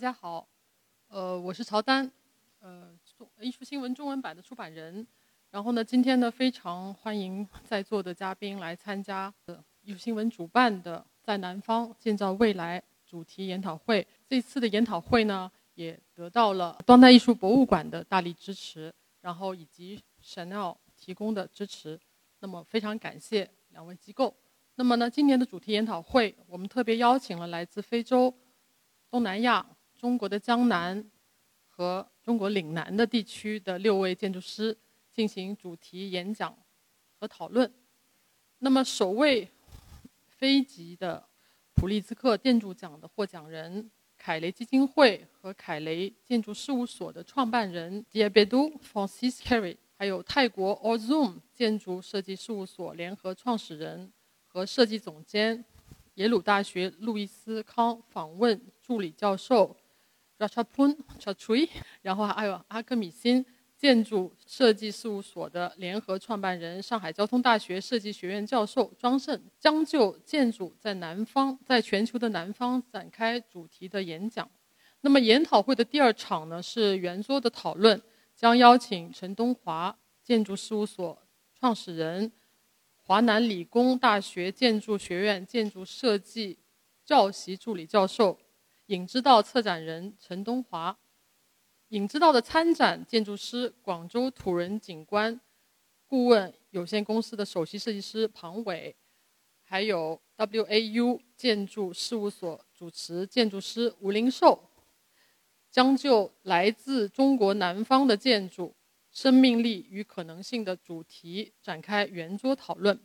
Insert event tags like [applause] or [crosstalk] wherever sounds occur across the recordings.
大家好，呃，我是曹丹，呃，艺术新闻中文版的出版人。然后呢，今天呢，非常欢迎在座的嘉宾来参加的艺术新闻主办的“在南方建造未来”主题研讨会。这次的研讨会呢，也得到了当代艺术博物馆的大力支持，然后以及 Chanel 提供的支持。那么，非常感谢两位机构。那么呢，今年的主题研讨会，我们特别邀请了来自非洲、东南亚、中国的江南和中国岭南的地区的六位建筑师。进行主题演讲和讨论。那么，首位非籍的普利兹克建筑奖的获奖人凯雷基金会和凯雷建筑事务所的创办人 Diabedu Francis Carey，还有泰国 Ozoom 建筑设计事务所联合创始人和设计总监耶鲁大学路易斯康访问助理教授 Rachapun Chatri，然后还有阿克米辛。建筑设计事务所的联合创办人、上海交通大学设计学院教授庄胜将就建筑在南方，在全球的南方展开主题的演讲。那么研讨会的第二场呢是圆桌的讨论，将邀请陈东华建筑事务所创始人、华南理工大学建筑学院建筑设计教习助理教授、影之道策展人陈东华。影之道的参展建筑师，广州土人景观顾问有限公司的首席设计师庞伟，还有 WAU 建筑事务所主持建筑师吴林寿，将就来自中国南方的建筑生命力与可能性的主题展开圆桌讨论。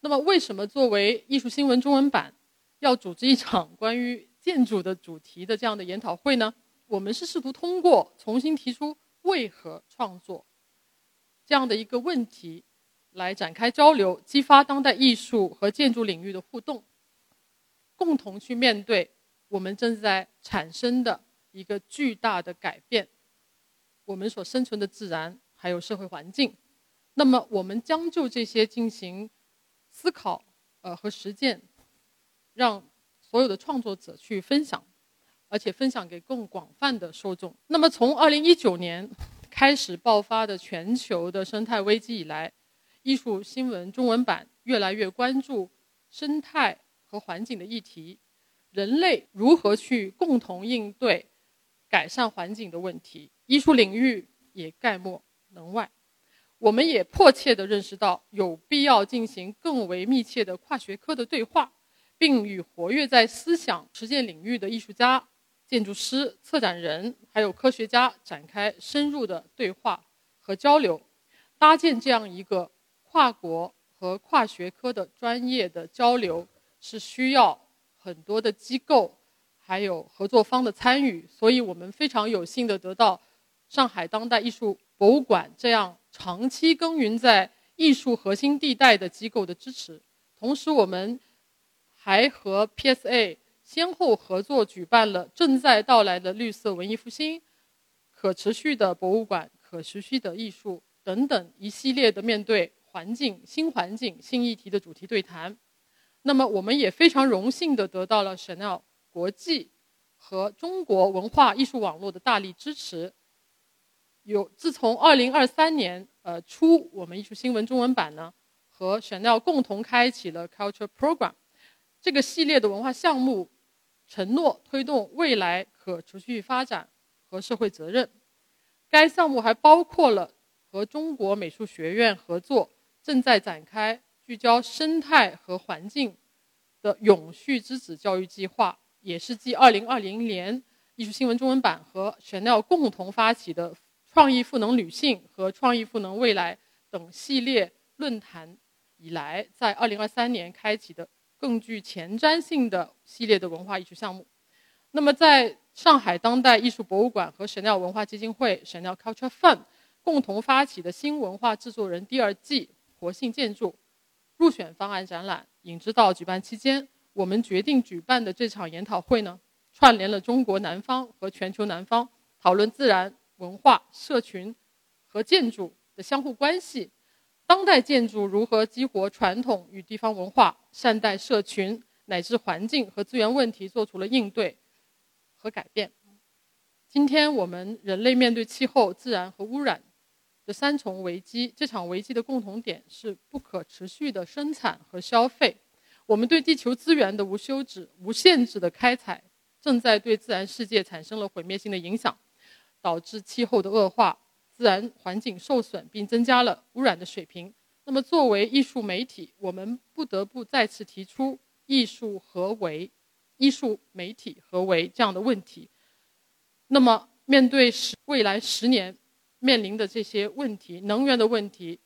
那么，为什么作为艺术新闻中文版要组织一场关于建筑的主题的这样的研讨会呢？我们是试图通过重新提出为何创作这样的一个问题，来展开交流，激发当代艺术和建筑领域的互动，共同去面对我们正在产生的一个巨大的改变，我们所生存的自然还有社会环境。那么，我们将就这些进行思考，呃，和实践，让所有的创作者去分享。而且分享给更广泛的受众。那么，从二零一九年开始爆发的全球的生态危机以来，艺术新闻中文版越来越关注生态和环境的议题，人类如何去共同应对改善环境的问题，艺术领域也概莫能外。我们也迫切地认识到，有必要进行更为密切的跨学科的对话，并与活跃在思想实践领域的艺术家。建筑师、策展人还有科学家展开深入的对话和交流，搭建这样一个跨国和跨学科的专业的交流，是需要很多的机构还有合作方的参与。所以我们非常有幸的得到上海当代艺术博物馆这样长期耕耘在艺术核心地带的机构的支持。同时，我们还和 PSA。先后合作举办了正在到来的绿色文艺复兴、可持续的博物馆、可持续的艺术等等一系列的面对环境、新环境、新议题的主题对谈。那么，我们也非常荣幸地得到了 Chanel 国际和中国文化艺术网络的大力支持。有自从2023年呃初，我们艺术新闻中文版呢和 Chanel 共同开启了 Culture Program 这个系列的文化项目。承诺推动未来可持续发展和社会责任。该项目还包括了和中国美术学院合作，正在展开聚焦生态和环境的永续之子教育计划，也是继2020年艺术新闻中文版和 Chanel 共同发起的“创意赋能女性”和“创意赋能未来”等系列论坛以来，在2023年开启的。更具前瞻性的系列的文化艺术项目。那么，在上海当代艺术博物馆和神鸟文化基金会神鸟 Culture Fund 共同发起的新文化制作人第二季活性建筑入选方案展览影之道举办期间，我们决定举办的这场研讨会呢，串联了中国南方和全球南方，讨论自然、文化、社群和建筑的相互关系。当代建筑如何激活传统与地方文化，善待社群乃至环境和资源问题，做出了应对和改变。今天我们人类面对气候、自然和污染的三重危机，这场危机的共同点是不可持续的生产和消费。我们对地球资源的无休止、无限制的开采，正在对自然世界产生了毁灭性的影响，导致气候的恶化、自然环境受损，并增加了污染的水平。那么，作为艺术媒体，我们不得不再次提出“艺术何为？艺术媒体何为？”这样的问题。那么，面对十未来十年面临的这些问题，能源的问题、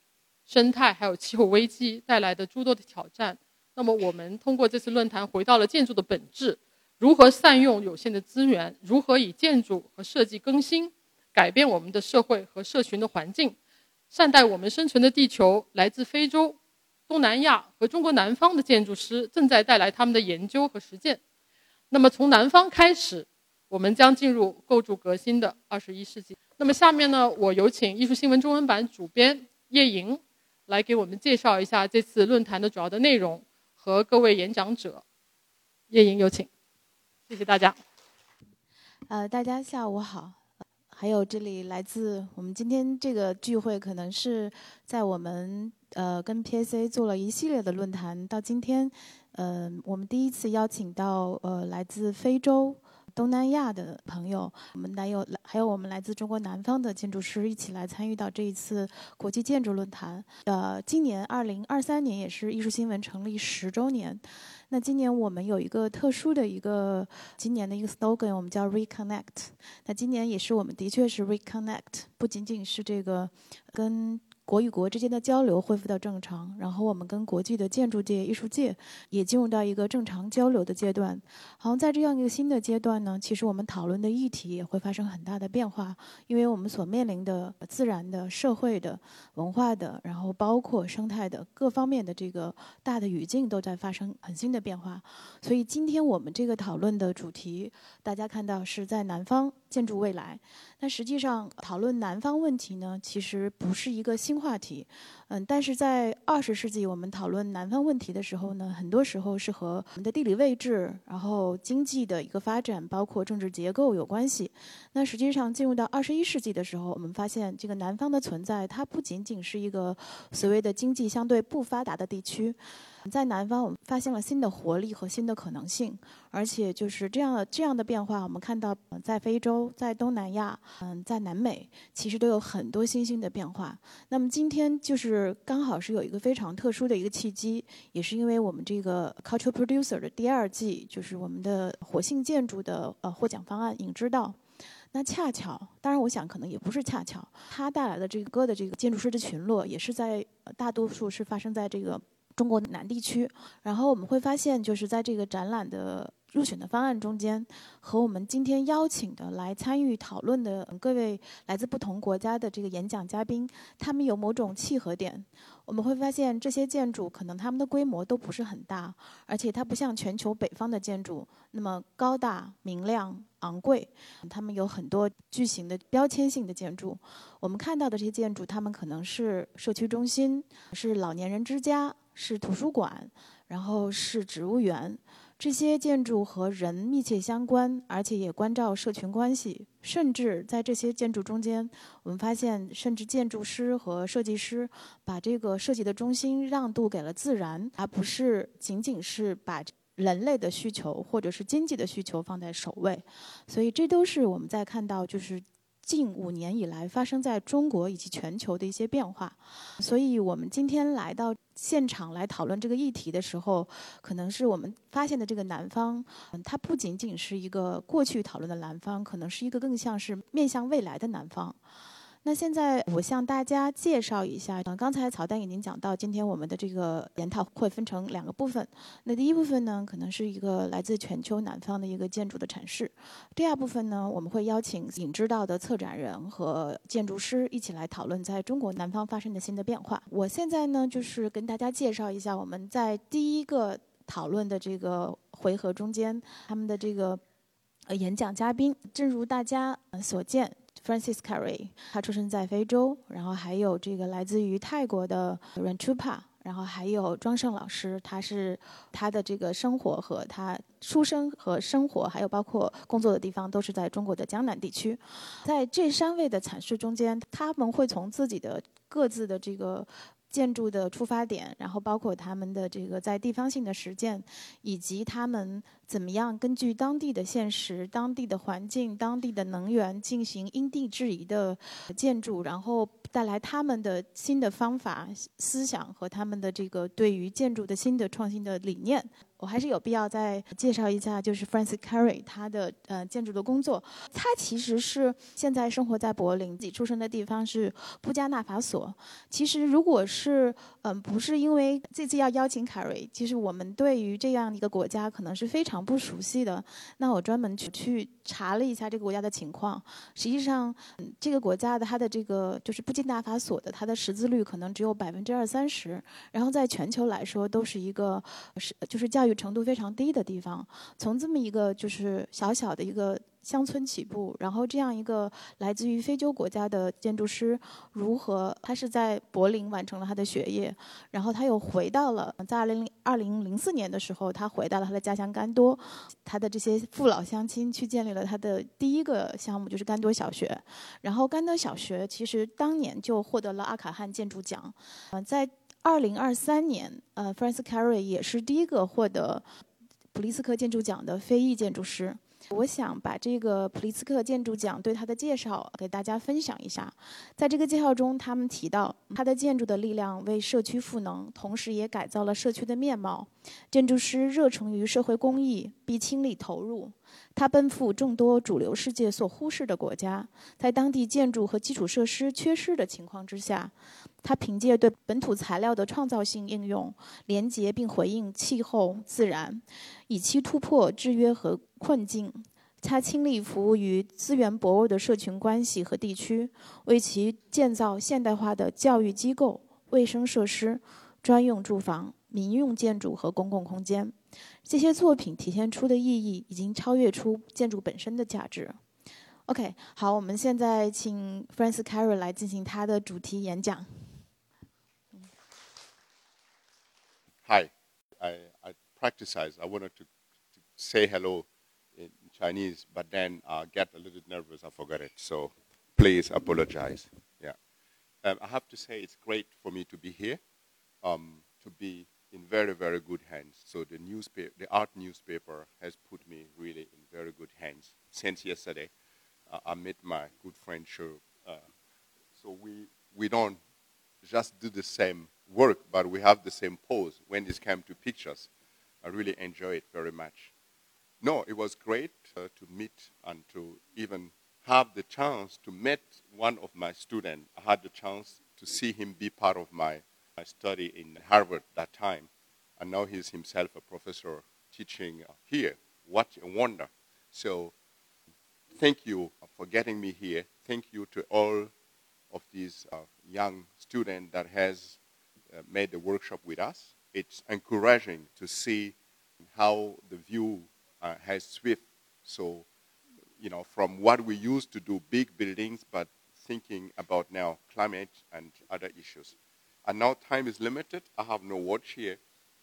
生态还有气候危机带来的诸多的挑战。那么，我们通过这次论坛回到了建筑的本质：如何善用有限的资源，如何以建筑和设计更新改变我们的社会和社群的环境，善待我们生存的地球。来自非洲、东南亚和中国南方的建筑师正在带来他们的研究和实践。那么，从南方开始，我们将进入构筑革新的二十一世纪。那么，下面呢，我有请艺术新闻中文版主编叶莹来给我们介绍一下这次论坛的主要的内容。和各位演讲者，叶莹有请，谢谢大家。呃，大家下午好。还有这里来自我们今天这个聚会，可能是在我们呃跟 PAC 做了一系列的论坛，到今天，呃，我们第一次邀请到呃来自非洲。东南亚的朋友，我们还有还有我们来自中国南方的建筑师一起来参与到这一次国际建筑论坛。呃，今年二零二三年也是艺术新闻成立十周年。那今年我们有一个特殊的一个今年的一个 slogan，我们叫 reconnect。那今年也是我们的确是 reconnect，不仅仅是这个跟。国与国之间的交流恢复到正常，然后我们跟国际的建筑界、艺术界也进入到一个正常交流的阶段。好像在这样一个新的阶段呢，其实我们讨论的议题也会发生很大的变化，因为我们所面临的自然的、社会的、文化的，然后包括生态的各方面的这个大的语境都在发生很新的变化。所以今天我们这个讨论的主题，大家看到是在南方建筑未来。但实际上，讨论南方问题呢，其实不是一个新话题。嗯，但是在二十世纪，我们讨论南方问题的时候呢，很多时候是和我们的地理位置、然后经济的一个发展，包括政治结构有关系。那实际上进入到二十一世纪的时候，我们发现这个南方的存在，它不仅仅是一个所谓的经济相对不发达的地区。在南方，我们发现了新的活力和新的可能性，而且就是这样的这样的变化，我们看到在非洲、在东南亚、嗯，在南美，其实都有很多新兴的变化。那么今天就是刚好是有一个非常特殊的一个契机，也是因为我们这个 Cultural Producer 的第二季，就是我们的活性建筑的呃获奖方案影之道。那恰巧，当然我想可能也不是恰巧，它带来的这个歌的这个建筑师的群落，也是在大多数是发生在这个。中国南地区，然后我们会发现，就是在这个展览的入选的方案中间，和我们今天邀请的来参与讨论的各位来自不同国家的这个演讲嘉宾，他们有某种契合点。我们会发现，这些建筑可能他们的规模都不是很大，而且它不像全球北方的建筑那么高大、明亮、昂贵。他们有很多巨型的标签性的建筑。我们看到的这些建筑，他们可能是社区中心，是老年人之家。是图书馆，然后是植物园，这些建筑和人密切相关，而且也关照社群关系。甚至在这些建筑中间，我们发现，甚至建筑师和设计师把这个设计的中心让渡给了自然，而不是仅仅是把人类的需求或者是经济的需求放在首位。所以，这都是我们在看到就是。近五年以来发生在中国以及全球的一些变化，所以我们今天来到现场来讨论这个议题的时候，可能是我们发现的这个南方，嗯，它不仅仅是一个过去讨论的南方，可能是一个更像是面向未来的南方。那现在我向大家介绍一下，嗯，刚才曹丹已经讲到，今天我们的这个研讨会分成两个部分。那第一部分呢，可能是一个来自全球南方的一个建筑的阐释；第二部分呢，我们会邀请影知道的策展人和建筑师一起来讨论在中国南方发生的新的变化。我现在呢，就是跟大家介绍一下我们在第一个讨论的这个回合中间他们的这个呃演讲嘉宾。正如大家所见。Francis Carey，他出生在非洲，然后还有这个来自于泰国的 Ranchupa，然后还有庄胜老师，他是他的这个生活和他出生和生活，还有包括工作的地方，都是在中国的江南地区。在这三位的阐释中间，他们会从自己的各自的这个。建筑的出发点，然后包括他们的这个在地方性的实践，以及他们怎么样根据当地的现实、当地的环境、当地的能源进行因地制宜的建筑，然后带来他们的新的方法、思想和他们的这个对于建筑的新的创新的理念。我还是有必要再介绍一下，就是 Francis Carey 他的呃建筑的工作。他其实是现在生活在柏林，自己出生的地方是布加纳法索。其实如果是嗯不是因为这次要邀请 Cary，其实我们对于这样一个国家可能是非常不熟悉的。那我专门去去查了一下这个国家的情况。实际上，这个国家的它的这个就是不进大法所的它的识字率可能只有百分之二三十，然后在全球来说都是一个是就是教育。程度非常低的地方，从这么一个就是小小的一个乡村起步，然后这样一个来自于非洲国家的建筑师，如何他是在柏林完成了他的学业，然后他又回到了在二零零二零零四年的时候，他回到了他的家乡甘多，他的这些父老乡亲去建立了他的第一个项目，就是甘多小学。然后甘多小学其实当年就获得了阿卡汉建筑奖，嗯，在。二零二三年，呃，Francis Carey 也是第一个获得普利斯克建筑奖的非裔建筑师。我想把这个普利斯克建筑奖对他的介绍给大家分享一下。在这个介绍中，他们提到他的建筑的力量为社区赋能，同时也改造了社区的面貌。建筑师热诚于社会公益，并倾力投入。他奔赴众多主流世界所忽视的国家，在当地建筑和基础设施缺失的情况之下，他凭借对本土材料的创造性应用，连接并回应气候、自然，以期突破制约和困境。他倾力服务于资源薄弱的社群关系和地区，为其建造现代化的教育机构、卫生设施、专用住房、民用建筑和公共空间。这些作品体现出的意义已经超越出建筑本身的价值。OK，好，我们现在请 Francis Carey 来进行他的主题演讲。Hi, I I practice. I wanted to say hello Chinese, but then I get a little nervous. I forgot it. So please apologize. Yeah, I have to say it's great for me to be here. Um, to be in very, very good hands. So the newspaper, the art newspaper has put me really in very good hands. Since yesterday, uh, I met my good friend Shu. Uh, so we, we don't just do the same work, but we have the same pose when it comes to pictures. I really enjoy it very much. No, it was great to meet and to even have the chance to meet one of my students. I had the chance to see him be part of my I studied in Harvard that time, and now he's himself a professor teaching here. What a wonder. So thank you for getting me here. Thank you to all of these uh, young students that has uh, made the workshop with us. It's encouraging to see how the view uh, has switched. So, you know, from what we used to do, big buildings, but thinking about now climate and other issues. And now time is limited. I have no watch here.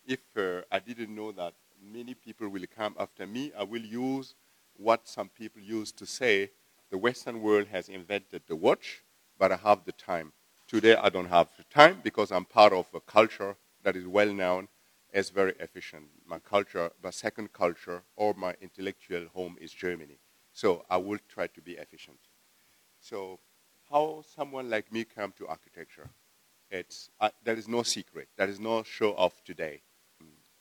If uh, I didn't know that many people will come after me, I will use what some people used to say the Western world has invented the watch, but I have the time. Today I don't have the time because I'm part of a culture that is well known as very efficient. My culture, my second culture, or my intellectual home is Germany. So I will try to be efficient. So, how someone like me come to architecture? It's, uh, there is no secret. There is no show off today.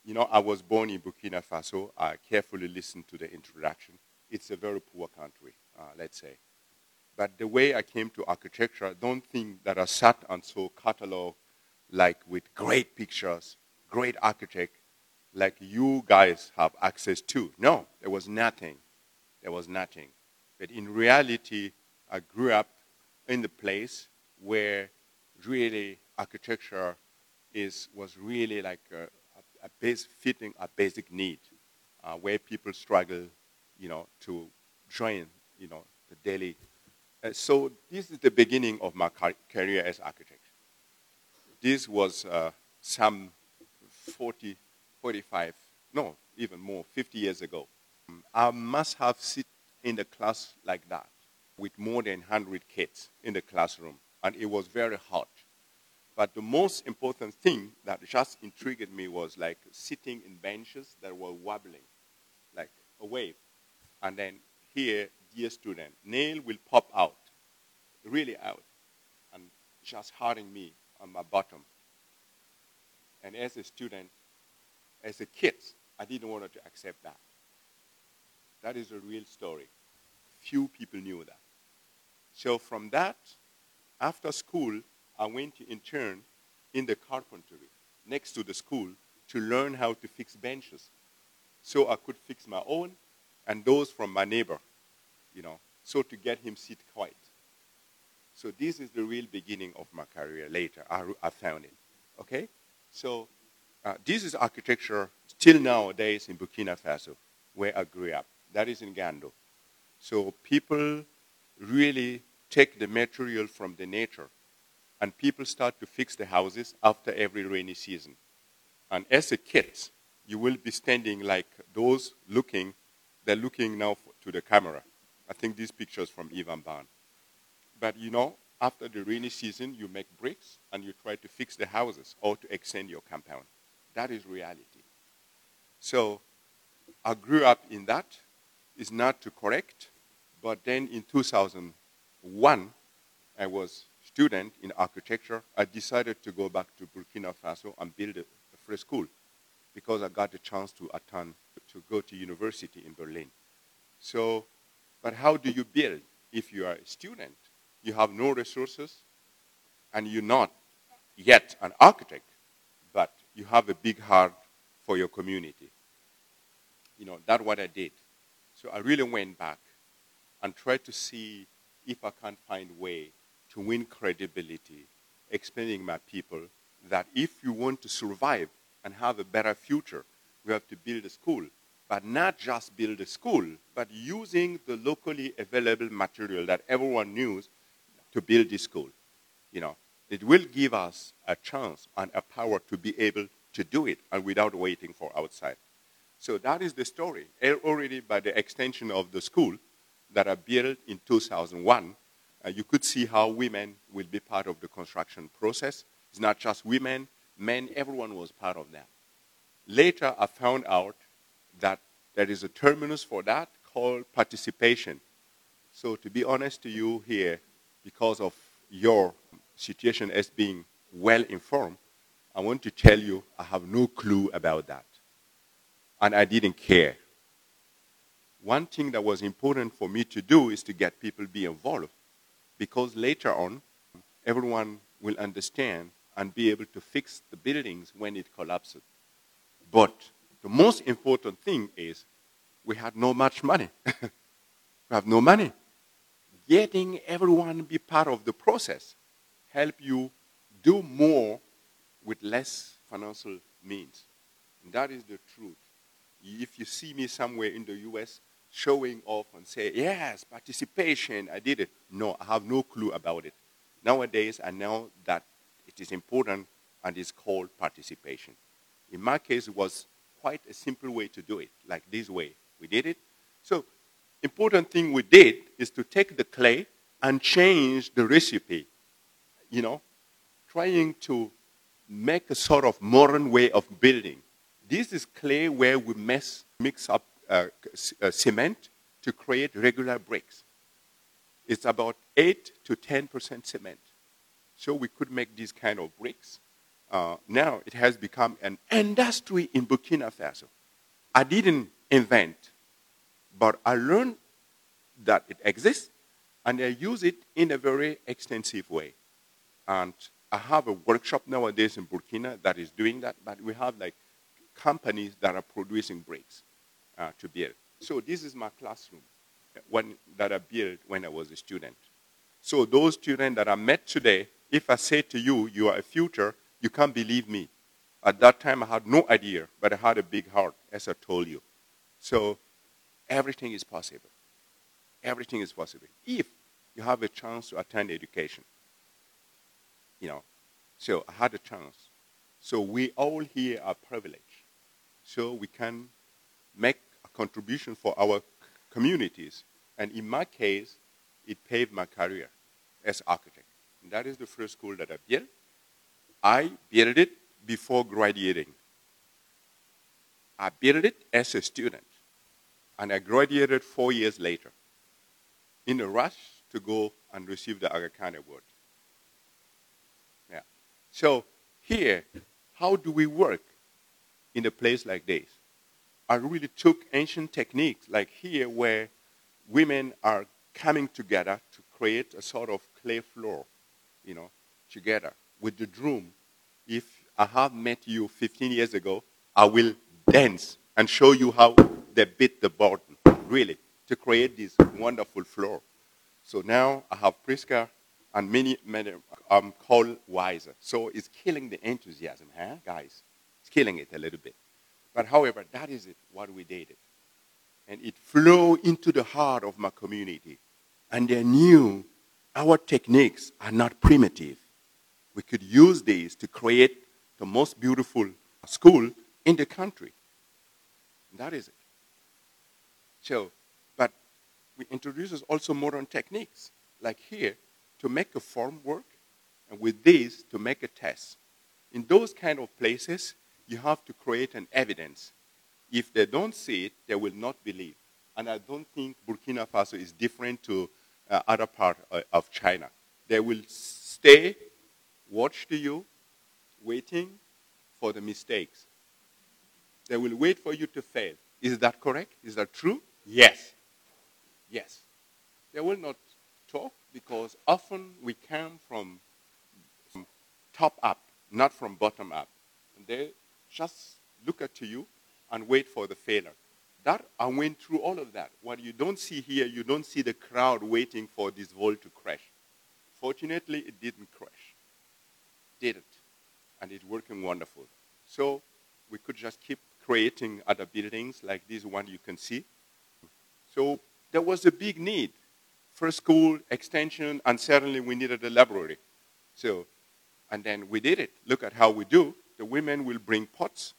You know, I was born in Burkina Faso. I carefully listened to the introduction. It's a very poor country, uh, let's say. But the way I came to architecture, I don't think that I sat and saw catalog like with great pictures, great architect, like you guys have access to. No, there was nothing. There was nothing. But in reality, I grew up in the place where really architecture is, was really like a, a, a base fitting a basic need uh, where people struggle, you know, to join, you know, the daily. Uh, so this is the beginning of my car- career as architect. This was uh, some 40, 45, no, even more, 50 years ago. I must have sit in the class like that with more than 100 kids in the classroom, and it was very hot. But the most important thing that just intrigued me was like sitting in benches that were wobbling, like a wave. And then here, dear student, nail will pop out, really out, and just hurting me on my bottom. As a student, as a kid, I didn't want to accept that. That is a real story. Few people knew that. So from that, after school, I went to intern in the carpentry next to the school to learn how to fix benches. So I could fix my own and those from my neighbor, you know, so to get him sit quiet. So this is the real beginning of my career later. I, I found it. Okay? So uh, this is architecture still nowadays in Burkina Faso, where I grew up. That is in Gando. So people really take the material from the nature, and people start to fix the houses after every rainy season. And as a kid, you will be standing like those looking, they're looking now to the camera. I think these pictures from Iwan Baan. But you know, after the rainy season, you make bricks and you try to fix the houses or to extend your compound. That is reality. So I grew up in that. It's not to correct, but then in 2001, I was student in architecture. I decided to go back to Burkina Faso and build a, a free school because I got the chance to attend, to go to university in Berlin. So, but how do you build if you are a student? You have no resources and you're not yet an architect, but you have a big heart for your community. You know, that's what I did. So I really went back and tried to see if I can find a way to win credibility, explaining my people that if you want to survive and have a better future, you have to build a school. But not just build a school, but using the locally available material that everyone knows to build this school. You know, it will give us a chance and a power to be able to do it and without waiting for outside. So that is the story. Already by the extension of the school that I built in 2001, uh, you could see how women will be part of the construction process. It's not just women, men, everyone was part of that. Later, I found out that there is a terminus for that called participation. So, to be honest to you here, because of your situation as being well informed, I want to tell you I have no clue about that. And I didn't care. One thing that was important for me to do is to get people to be involved because later on, everyone will understand and be able to fix the buildings when it collapses. But the most important thing is we had no much money. [laughs] we have no money. Getting everyone be part of the process help you do more with less financial means. And that is the truth. If you see me somewhere in the US showing off and say, yes, participation, I did it. No, I have no clue about it. Nowadays, I know that it is important and it's called participation. In my case, it was quite a simple way to do it, like this way. We did it. So, important thing we did is to take the clay and change the recipe, you know, trying to make a sort of modern way of building. This is clay where we mess, mix up uh, uh, cement to create regular bricks. It's about 8 to 10% cement. So we could make these kind of bricks. Uh, now it has become an industry in Burkina Faso. I didn't invent, but I learned that it exists and I use it in a very extensive way. And I have a workshop nowadays in Burkina that is doing that, but we have like companies that are producing bricks uh, to build. So this is my classroom when, that I built when I was a student. So those students that I met today, if I say to you, you are a future, you can't believe me. At that time, I had no idea, but I had a big heart, as I told you. So everything is possible. Everything is possible if you have a chance to attend education. You know, so I had a chance. So we all here are privileged. So we can make a contribution for our communities. And in my case, it paved my career as architect. And that is the first school that I built. I built it before graduating. I built it as a student. And I graduated four years later in a rush to go and receive the Aga Khan Award. Yeah. So here, how do we work in a place like this? I really took ancient techniques like here where women are coming together to create a sort of clay floor, you know, together with the drum. If I have met you 15 years ago, I will dance and show you how they beat the board, really, to create this wonderful floor. So now I have Pritzker and many, many um, called wiser. So it's killing the enthusiasm, huh, guys? It's killing it a little bit. But however, that is it, what we did. And it flowed into the heart of my community. And they knew our techniques are not primitive. We could use these to create the most beautiful school in the country. And that is it. So, but we introduce also modern techniques, like here, to make a form work, and with this, to make a test. In those kind of places, you have to create an evidence. If they don't see it, they will not believe. And I don't think Burkina Faso is different to uh, other part uh, of China. They will stay, watch to you, waiting for the mistakes. They will wait for you to fail. Is that correct? Is that true? Yes. Yes. They will not talk because often we come from, top up, not from bottom up. And they just look at you and wait for the failure. That I went through all of that. What you don't see here, you don't see the crowd waiting for this wall to crash. Fortunately, it didn't crash. Did it. And it's working wonderful. So we could just keep creating other buildings like this one you can see. So there was a big need for school, extension, and certainly we needed a library. So, and then we did it. Look at how we do. The women will bring pots.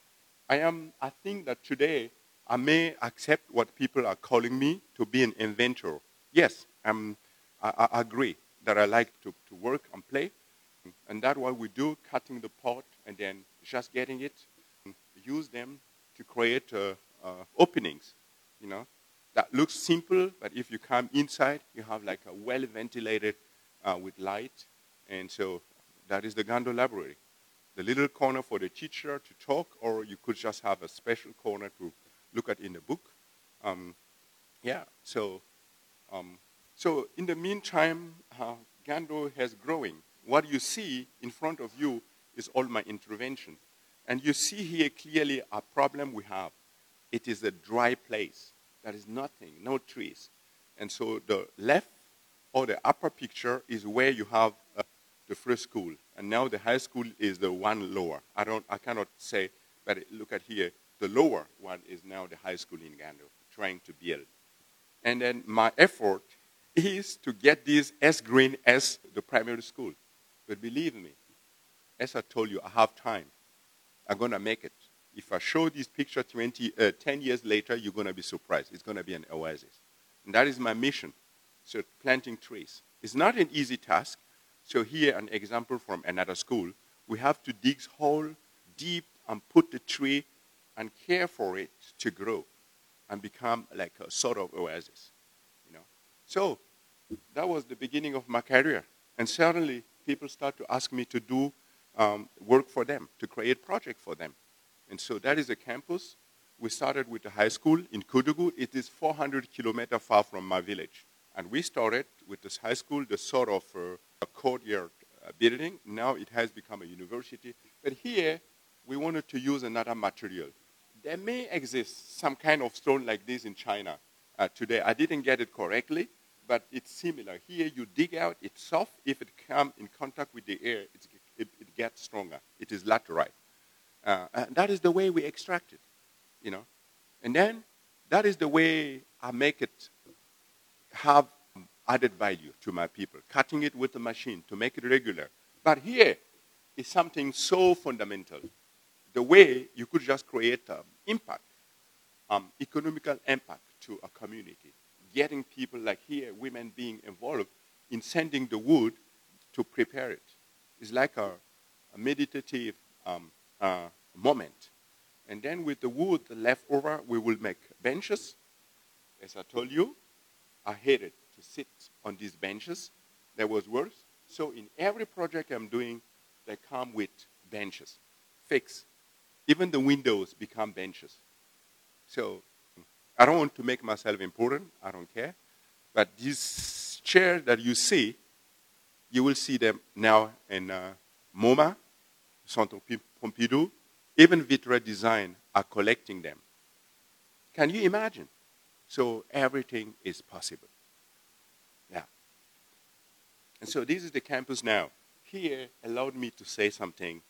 I am, I think that today I may accept what people are calling me to be an inventor. Yes, I'm, I, I agree that I like to, to work and play. And that's what we do, cutting the pot and then just getting it, use them to create uh, uh, openings, you know. That looks simple, but if you come inside, you have like a well ventilated uh, with light. And so that is the Gando Library. The little corner for the teacher to talk, or you could just have a special corner to look at in the book. Um, yeah, so, um, so in the meantime, uh, Gando has growing. What you see in front of you is all my intervention. And you see here clearly a problem we have. It is a dry place. There is nothing, no trees. And so the left or the upper picture is where you have uh, the first school. And now the high school is the one lower. I, don't, I cannot say, but look at here. The lower one is now the high school in Gando, trying to build. And then my effort is to get this as green as the primary school. But believe me, as I told you, I have time. I'm going to make it. If I show this picture 20, uh, 10 years later, you're going to be surprised. It's going to be an oasis. And that is my mission. So planting trees. It's not an easy task. So here, an example from another school. We have to dig hole deep and put the tree and care for it to grow and become like a sort of oasis. You know? So that was the beginning of my career. And suddenly people start to ask me to do um, work for them, to create project for them. And so that is a campus. We started with the high school in Koudougou. It is 400 kilometers far from my village. And we started with this high school, the sort of uh, a courtyard uh, building. Now it has become a university. But here, we wanted to use another material. There may exist some kind of stone like this in China uh, today. I didn't get it correctly, but it's similar. Here you dig out, it's soft. If it comes in contact with the air, it, it, gets stronger. It is laterite. Uh, and that is the way we extract it, you know. And then that is the way I make it have added value to my people, cutting it with the machine to make it regular. But here, is something so fundamental. The way you could just create um, impact, um, economical impact to a community, getting people like here, women being involved in sending the wood to prepare it. It's like a, a meditative um, uh, moment. And then with the wood left over, we will make benches. As I told you, I hated to sit on these benches. That was worse. So in every project I'm doing, they come with benches, fixed. Even the windows become benches. So I don't want to make myself important. I don't care. But these chairs that you see, you will see them now in uh, MoMA, Centre Pompidou, even Vitra Design are collecting them. Can you imagine? So everything is possible. Yeah. And so this is the campus now. Here allowed me to say something.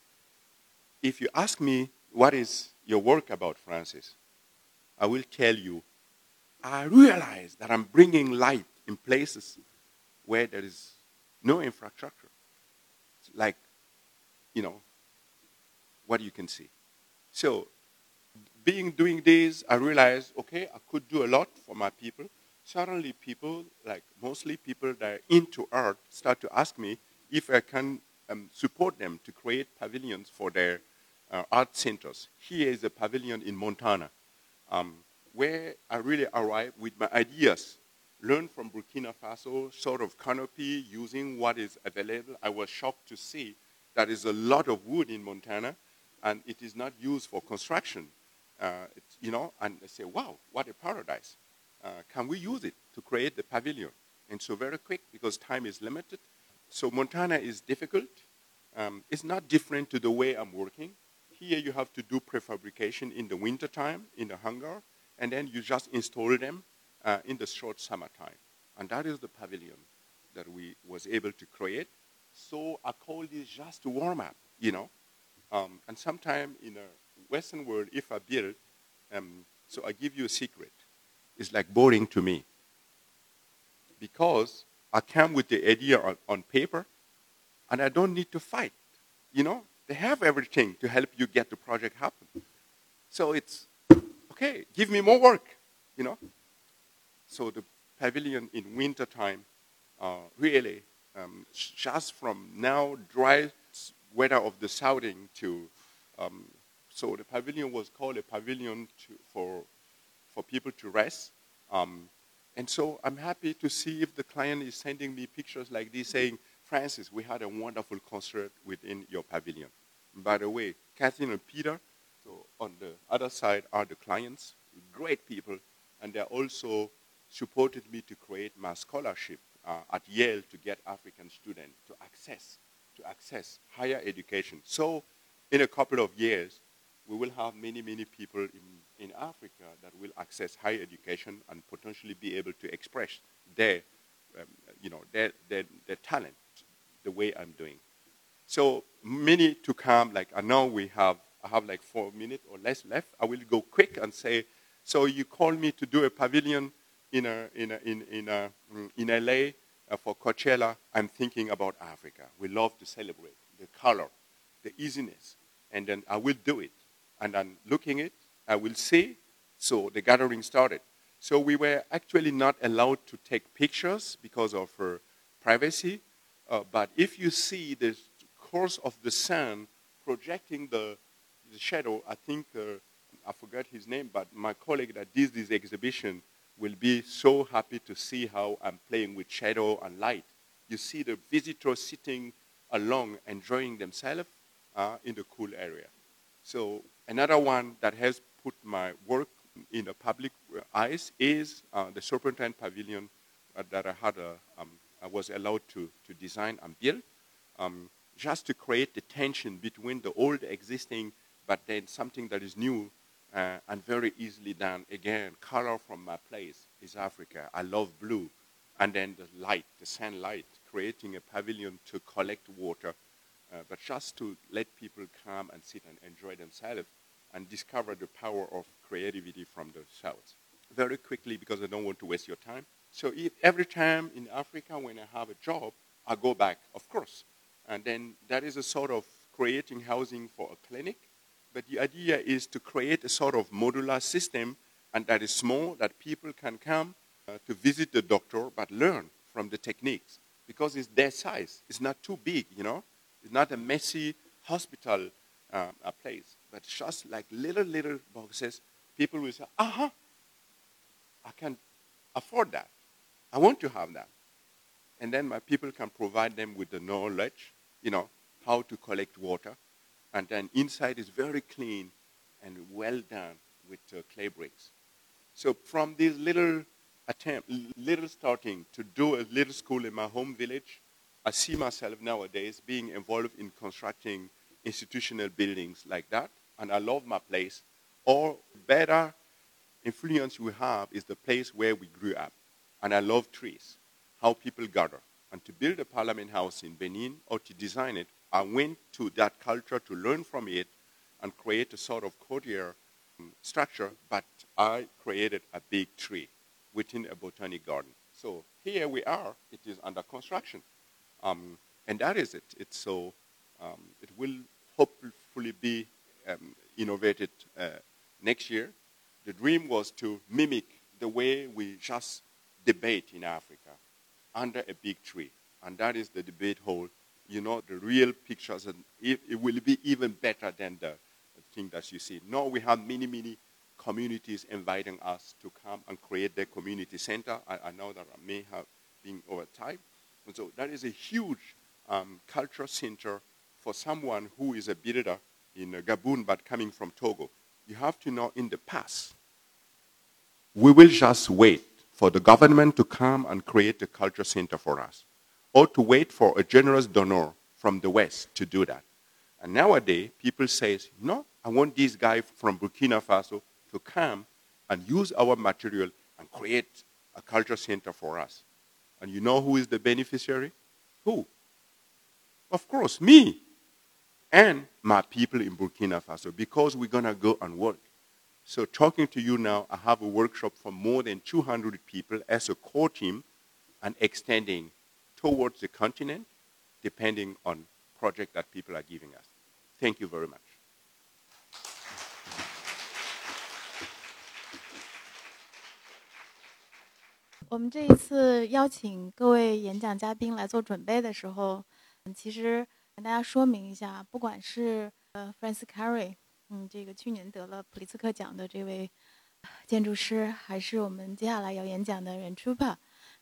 If you ask me what is your work about, Francis, I will tell you, I realize that I'm bringing light in places where there is no infrastructure. Like, you know, what you can see. So, being doing this, I realized, okay, I could do a lot for my people. Suddenly, people, like mostly people that are into art, start to ask me if I can um, support them to create pavilions for their uh, art centers. Here is a pavilion in Montana, um, where I really arrived with my ideas. Learn from Burkina Faso, sort of canopy, using what is available. I was shocked to see there is a lot of wood in Montana, and it is not used for construction. Uh, you know, and they say, wow, what a paradise. Uh, can we use it to create the pavilion? And so very quick, because time is limited. So Montana is difficult. Um, it's not different to the way I'm working. Here you have to do prefabrication in the wintertime in the hangar, and then you just install them uh, in the short summertime. And that is the pavilion that we was able to create. So I call this just to warm up, you know. Um, and sometime in a Western world, if I build, um, so I give you a secret, it's like boring to me. Because I come with the idea on, on paper, and I don't need to fight. You know, they have everything to help you get the project happen. So it's, okay, give me more work, you know. So the pavilion in wintertime, uh, really, um, just from now dry weather of the southing to, um, so the pavilion was called a pavilion to, for, for people to rest. Um, and so I'm happy to see if the client is sending me pictures like this saying, Francis, we had a wonderful concert within your pavilion. By the way, Kathleen and Peter, so on the other side are the clients, great people, and they also supported me to create my scholarship uh, at Yale to get African students to access to access higher education. So in a couple of years, we will have many, many people in, in Africa that will access higher education and potentially be able to express their, um, you know, their, their, their talent the way I'm doing. So many to come, like I know we have, I have like four minutes or less left. I will go quick and say, so you called me to do a pavilion in, a, in, a, in, in, a, in LA uh, for Coachella, I'm thinking about Africa. We love to celebrate the color, the easiness, and then I will do it. And I'm looking it, I will see. So the gathering started. So we were actually not allowed to take pictures because of uh, privacy. Uh, but if you see the course of the sun projecting the, the shadow, I think, uh, I forgot his name, but my colleague that did this exhibition will be so happy to see how I'm playing with shadow and light. You see the visitors sitting along, enjoying themselves uh, in the cool area. So another one that has put my work in the public eyes is uh, the Serpentine Pavilion uh, that I had a, um, I was allowed to, to design and build, um, just to create the tension between the old existing, but then something that is new uh, and very easily done. Again, color from my place is Africa. I love blue. And then the light, the sunlight, creating a pavilion to collect water, uh, but just to let people come and sit and enjoy themselves and discover the power of creativity from the south. Very quickly, because I don't want to waste your time. So if every time in Africa when I have a job, I go back, of course. And then that is a sort of creating housing for a clinic, but the idea is to create a sort of modular system and that is small, that people can come uh, to visit the doctor but learn from the techniques because it's their size. It's not too big, you know. It's not a messy hospital uh, place, but just like little, little boxes. People will say, aha, I can afford that. I want to have that. And then my people can provide them with the knowledge, you know, how to collect water. And then inside is very clean and well done with uh, clay bricks. So from this little attempt, little starting to do a little school in my home village, I see myself nowadays being involved in constructing institutional buildings like that, and I love my place. Or better influence we have is the place where we grew up. And I love trees, how people gather. And to build a parliament house in Benin or to design it, I went to that culture to learn from it and create a sort of courtyard um, structure, but I created a big tree within a botanic garden. So here we are, it is under construction. Um, and that is it. It's so, um, it will hopefully be um, innovated uh, next year. The dream was to mimic the way we just debate in Africa under a big tree. And that is the debate hall. You know, the real pictures, and it, it will be even better than the, thing that you see. No, we have many, many communities inviting us to come and create their community center. I, I know that I may have been over time. And so that is a huge um, cultural center for someone who is a builder in Gabon but coming from Togo. You have to know in the past, we will just wait for the government to come and create a culture center for us, or to wait for a generous donor from the West to do that. And nowadays, people say, no, I want this guy from Burkina Faso to come and use our material and create a culture center for us. And you know who is the beneficiary? Who? Of course, me and my people in Burkina Faso because we're going to go and work. So talking to you now, I have a workshop for more than 200 people as a core team and extending towards the continent, depending on project that people are giving us. Thank you very much. Francis Kéré，嗯，这个去年得了普利兹克奖的这位建筑师，还是我们接下来要演讲的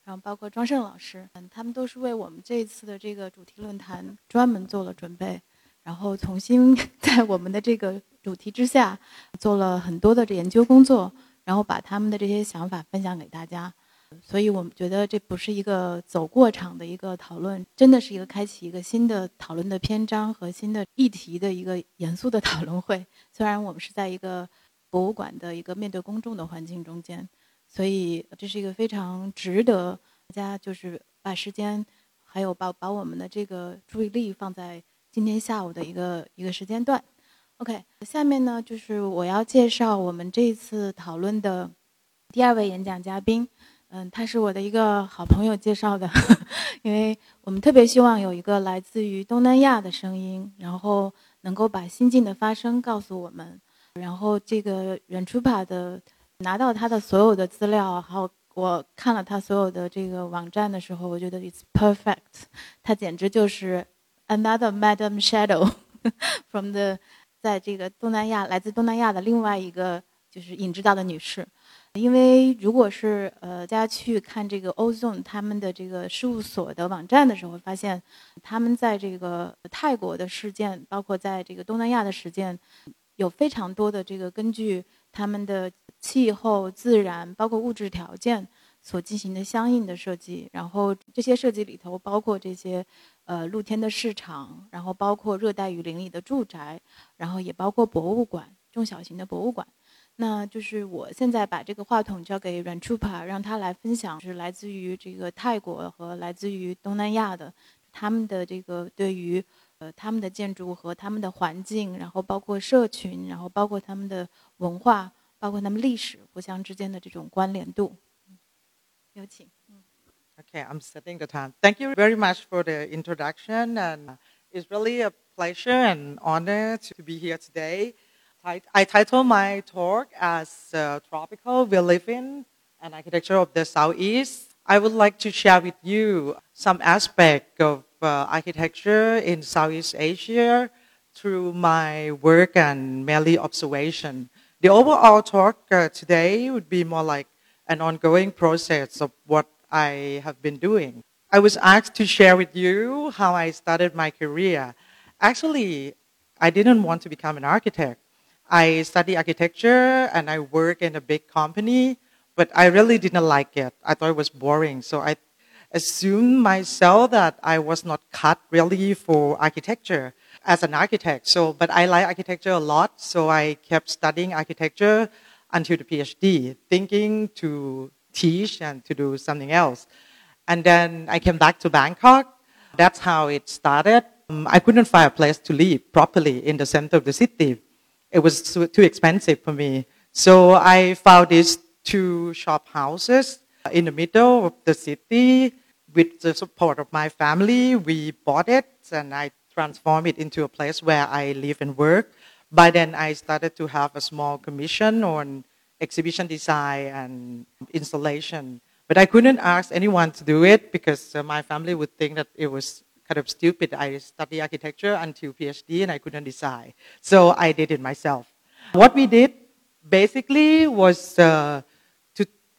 然后包括庄胜老师，嗯，他们都是为我们这一次的这个主题论坛专门做了准备，然后重新 [laughs] 在我们的这个主题之下做了很多的研究工作，然后把他们的这些想法分享给大家。所以我们觉得这不是一个走过场的一个讨论，真的是一个开启一个新的讨论的篇章和新的议题的一个严肃的讨论会。虽然我们是在一个博物馆的一个面对公众的环境中间，所以这是一个非常值得大家就是把时间还有把把我们的这个注意力放在今天下午的一个一个时间段。OK，下面呢就是我要介绍我们这一次讨论的第二位演讲嘉宾。嗯，他是我的一个好朋友介绍的，[laughs] 因为我们特别希望有一个来自于东南亚的声音，然后能够把新近的发生告诉我们。然后这个远处帕的拿到他的所有的资料，还有我看了他所有的这个网站的时候，我觉得 it's perfect，他简直就是 another Madam Shadow [laughs] from the，在这个东南亚来自东南亚的另外一个就是影知道的女士。因为如果是呃大家去看这个 Ozone 他们的这个事务所的网站的时候，发现他们在这个泰国的事件，包括在这个东南亚的事件，有非常多的这个根据他们的气候、自然，包括物质条件所进行的相应的设计。然后这些设计里头包括这些呃露天的市场，然后包括热带雨林里的住宅，然后也包括博物馆，中小型的博物馆。那就是我现在把这个话筒交给 Ranchupa，让他来分享，是来自于这个泰国和来自于东南亚的他们的这个对于呃他们的建筑和他们的环境，然后包括社群，然后包括他们的文化，包括他们历史互相之间的这种关联度。有请。Okay, I'm setting the time. Thank you very much for the introduction, and it's really a pleasure and honor to be here today. I, I title my talk as uh, Tropical We Live in and Architecture of the Southeast. I would like to share with you some aspect of uh, architecture in Southeast Asia through my work and mainly observation. The overall talk uh, today would be more like an ongoing process of what I have been doing. I was asked to share with you how I started my career. Actually, I didn't want to become an architect. I studied architecture and I work in a big company, but I really didn't like it. I thought it was boring. So I assumed myself that I was not cut really for architecture as an architect. So, but I like architecture a lot, so I kept studying architecture until the PhD, thinking to teach and to do something else. And then I came back to Bangkok. That's how it started. Um, I couldn't find a place to live properly in the center of the city. It was too expensive for me. So I found these two shop houses in the middle of the city. With the support of my family, we bought it and I transformed it into a place where I live and work. By then, I started to have a small commission on exhibition design and installation. But I couldn't ask anyone to do it because uh, my family would think that it was kind of stupid. I studied architecture until PhD and I couldn't decide. So I did it myself. What we did basically was uh,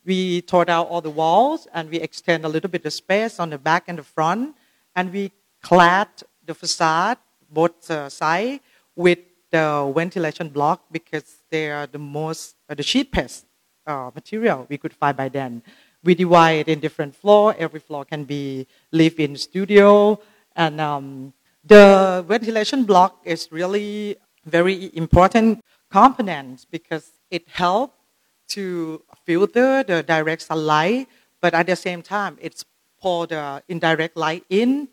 we tore out all the walls and we extend a little bit of space on the back and the front. And we clad the facade, both uh, sides, with the ventilation block because they are the most, uh, the cheapest uh, material we could find by then. We divide in different floor. Every floor can be live-in studio, and um, the ventilation block is really very important component because it helps to filter the direct sunlight, but at the same time, it's pour the indirect light in,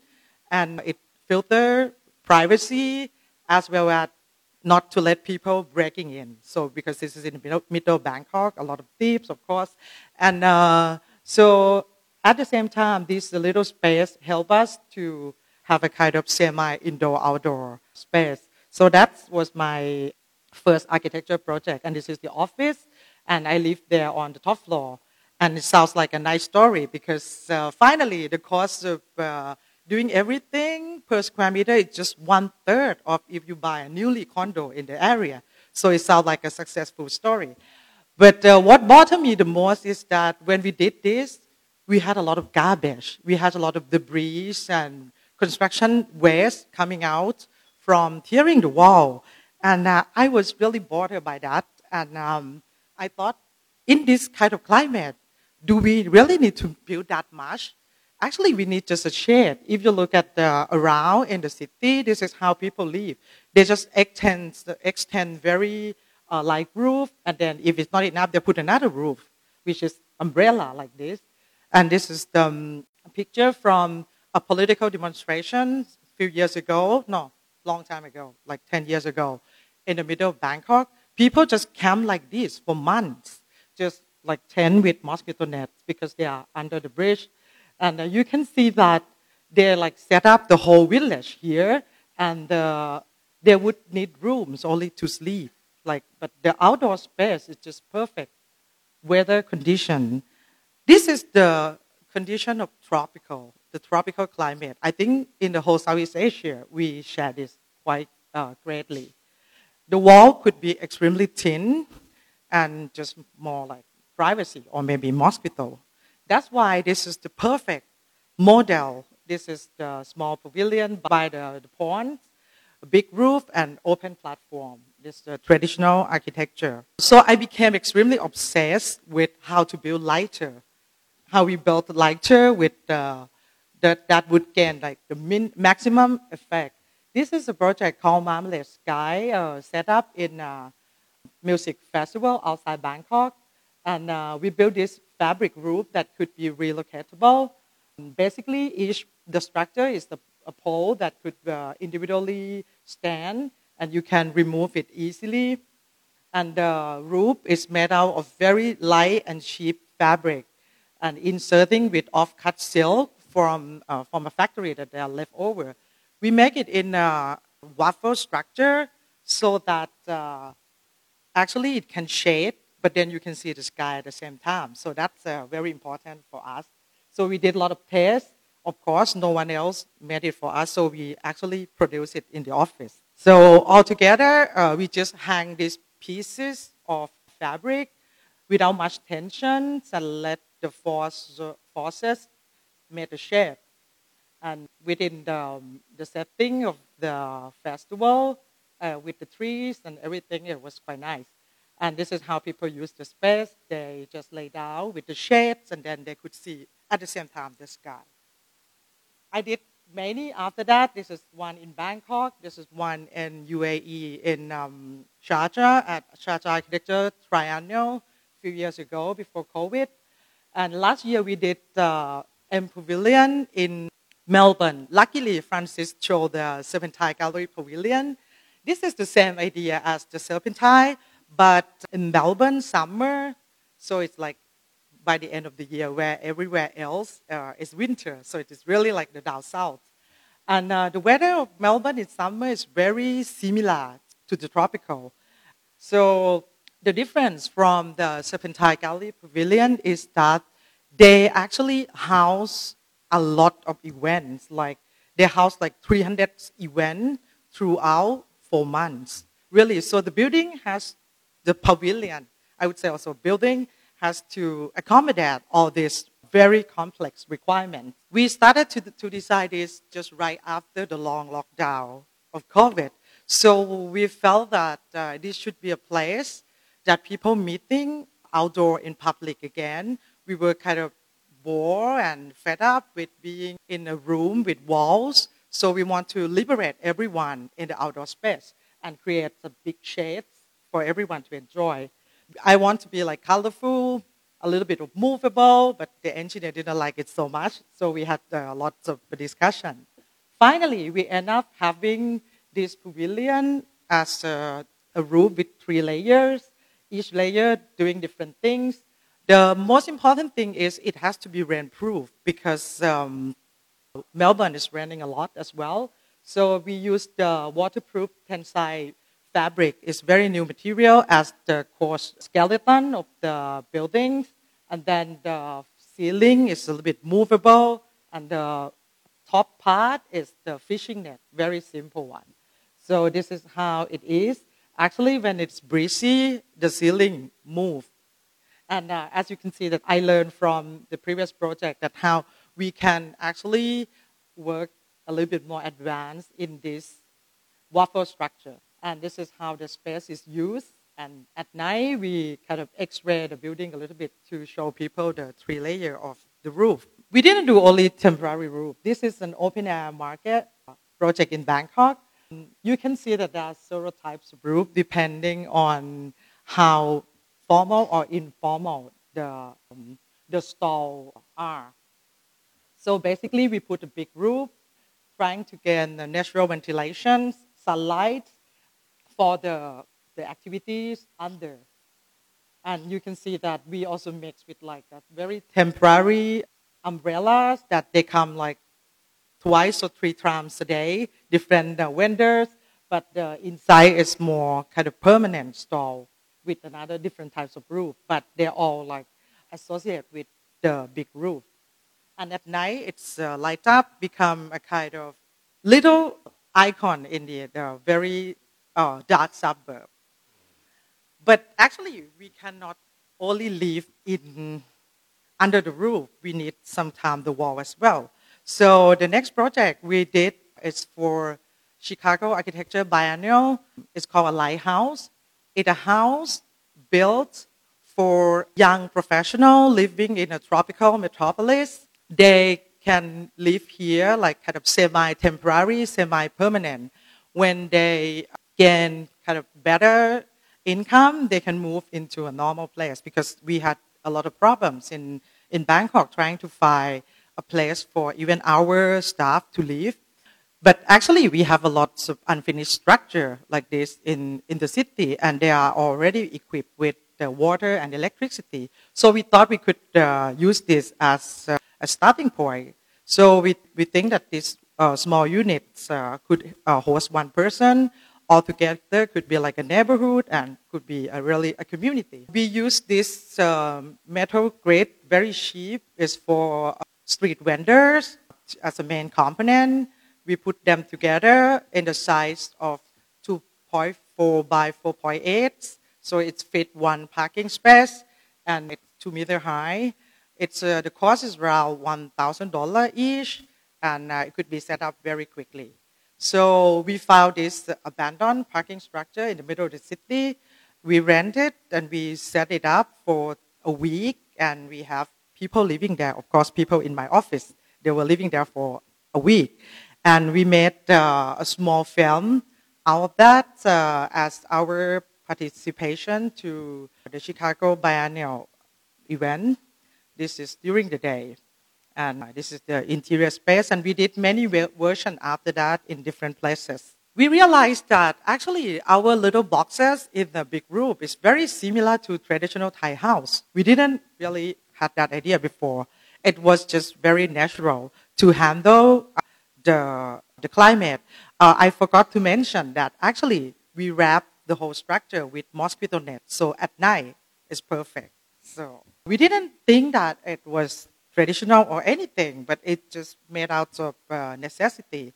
and it filter privacy as well as not to let people breaking in. So because this is in the middle, middle Bangkok, a lot of thieves, of course, and uh, so at the same time, this little space help us to have a kind of semi-indoor-outdoor space. So that was my first architecture project, and this is the office, and I live there on the top floor. And it sounds like a nice story because uh, finally the cost of uh, doing everything per square meter is just one third of if you buy a newly condo in the area. So it sounds like a successful story. But uh, what bothered me the most is that when we did this, we had a lot of garbage. We had a lot of debris and construction waste coming out from tearing the wall. And uh, I was really bothered by that. And um, I thought, in this kind of climate, do we really need to build that much? Actually, we need just a shed. If you look at the around in the city, this is how people live. They just extend, extend very uh, like roof, and then if it's not enough, they put another roof, which is umbrella like this. And this is the um, picture from a political demonstration a few years ago, no, long time ago, like 10 years ago, in the middle of Bangkok. People just camp like this for months, just like tent with mosquito nets because they are under the bridge. And uh, you can see that they like set up the whole village here, and uh, they would need rooms only to sleep like, but the outdoor space is just perfect weather condition. This is the condition of tropical, the tropical climate. I think in the whole Southeast Asia, we share this quite uh, greatly. The wall could be extremely thin and just more like privacy or maybe mosquito. That's why this is the perfect model. This is the small pavilion by the, the pond, a big roof and open platform this uh, traditional architecture. So I became extremely obsessed with how to build lighter, how we built lighter with that, that would gain like the min, maximum effect. This is a project called Marmalade Sky, uh, set up in a music festival outside Bangkok. And uh, we built this fabric roof that could be relocatable. basically, each the structure is the, a pole that could uh, individually stand and you can remove it easily. And the roof is made out of very light and cheap fabric and inserting with off-cut silk from, uh, from a factory that they are left over. We make it in a waffle structure so that uh, actually it can shade, but then you can see the sky at the same time. So that's uh, very important for us. So we did a lot of tests. Of course, no one else made it for us, so we actually produced it in the office. So altogether, uh, we just hang these pieces of fabric without much tension and let the force, forces make the shape. And within the, um, the setting of the festival, uh, with the trees and everything, it was quite nice. And this is how people use the space. They just lay down with the shades, and then they could see at the same time the sky. I did many after that. This is one in Bangkok. This is one in UAE in um, Sharjah at Sharjah Architecture Triennial a few years ago before COVID. And last year we did uh, M Pavilion in Melbourne. Luckily, Francis showed the Serpentine Gallery Pavilion. This is the same idea as the Serpentine, but in Melbourne, summer, so it's like by the end of the year, where everywhere else uh, is winter. So it is really like the down south. And uh, the weather of Melbourne in summer is very similar to the tropical. So the difference from the Serpentine Gallery Pavilion is that they actually house a lot of events. Like they house like 300 events throughout four months. Really, so the building has the pavilion. I would say also building has to accommodate all these very complex requirements. We started to, to decide this just right after the long lockdown of COVID. So we felt that uh, this should be a place that people meeting outdoor in public again. We were kind of bored and fed up with being in a room with walls. So we want to liberate everyone in the outdoor space and create a big shades for everyone to enjoy. I want to be like colorful, a little bit of movable, but the engineer didn't like it so much, so we had uh, lots of discussion. Finally, we end up having this pavilion as a, a roof with three layers, each layer doing different things. The most important thing is it has to be rainproof because um, Melbourne is raining a lot as well. So we use the waterproof tensile fabric It's very new material as the core skeleton of the buildings, and then the ceiling is a little bit movable, and the top part is the fishing net, very simple one. So this is how it is. Actually, when it's breezy, the ceiling moves. And uh, as you can see that I learned from the previous project that how we can actually work a little bit more advanced in this waffle structure and this is how the space is used. And at night, we kind of x-ray the building a little bit to show people the three layer of the roof. We didn't do only temporary roof. This is an open air market project in Bangkok. You can see that there are several types of roof depending on how formal or informal the, um, the stall are. So basically, we put a big roof, trying to get the natural ventilation, sunlight, for the, the activities under. And you can see that we also mix with like that very temporary umbrellas that they come like twice or three times a day, different uh, vendors, but the inside is more kind of permanent stall with another different types of roof, but they're all like associated with the big roof. And at night, it's uh, light up, become a kind of little icon in the, the very uh, dark suburb. But actually, we cannot only live in under the roof. We need sometimes the wall as well. So the next project we did is for Chicago Architecture Biennial. It's called a lighthouse. It's a house built for young professionals living in a tropical metropolis. They can live here like kind of semi-temporary, semi-permanent. When they gain kind of better income, they can move into a normal place because we had a lot of problems in, in Bangkok trying to find a place for even our staff to live. But actually, we have a lot of unfinished structure like this in, in the city, and they are already equipped with the water and electricity. So we thought we could uh, use this as uh, a starting point. So we, we think that these uh, small units uh, could uh, host one person. Altogether, could be like a neighborhood and could be a really a community. We use this um, metal grade, very cheap. It's for uh, street vendors as a main component. We put them together in the size of 2.4 by 4.8, so it's fit one parking space and it's two meter high. It's uh, the cost is around one thousand dollar each, and uh, it could be set up very quickly. So we found this abandoned parking structure in the middle of the city. We rent it and we set it up for a week, and we have people living there. Of course, people in my office they were living there for a week, and we made uh, a small film out of that uh, as our participation to the Chicago Biennial event. This is during the day. And this is the interior space. And we did many versions after that in different places. We realized that actually our little boxes in the big room is very similar to traditional Thai house. We didn't really had that idea before. It was just very natural to handle the, the climate. Uh, I forgot to mention that actually we wrap the whole structure with mosquito net. So at night it's perfect. So we didn't think that it was traditional or anything, but it just made out of uh, necessity.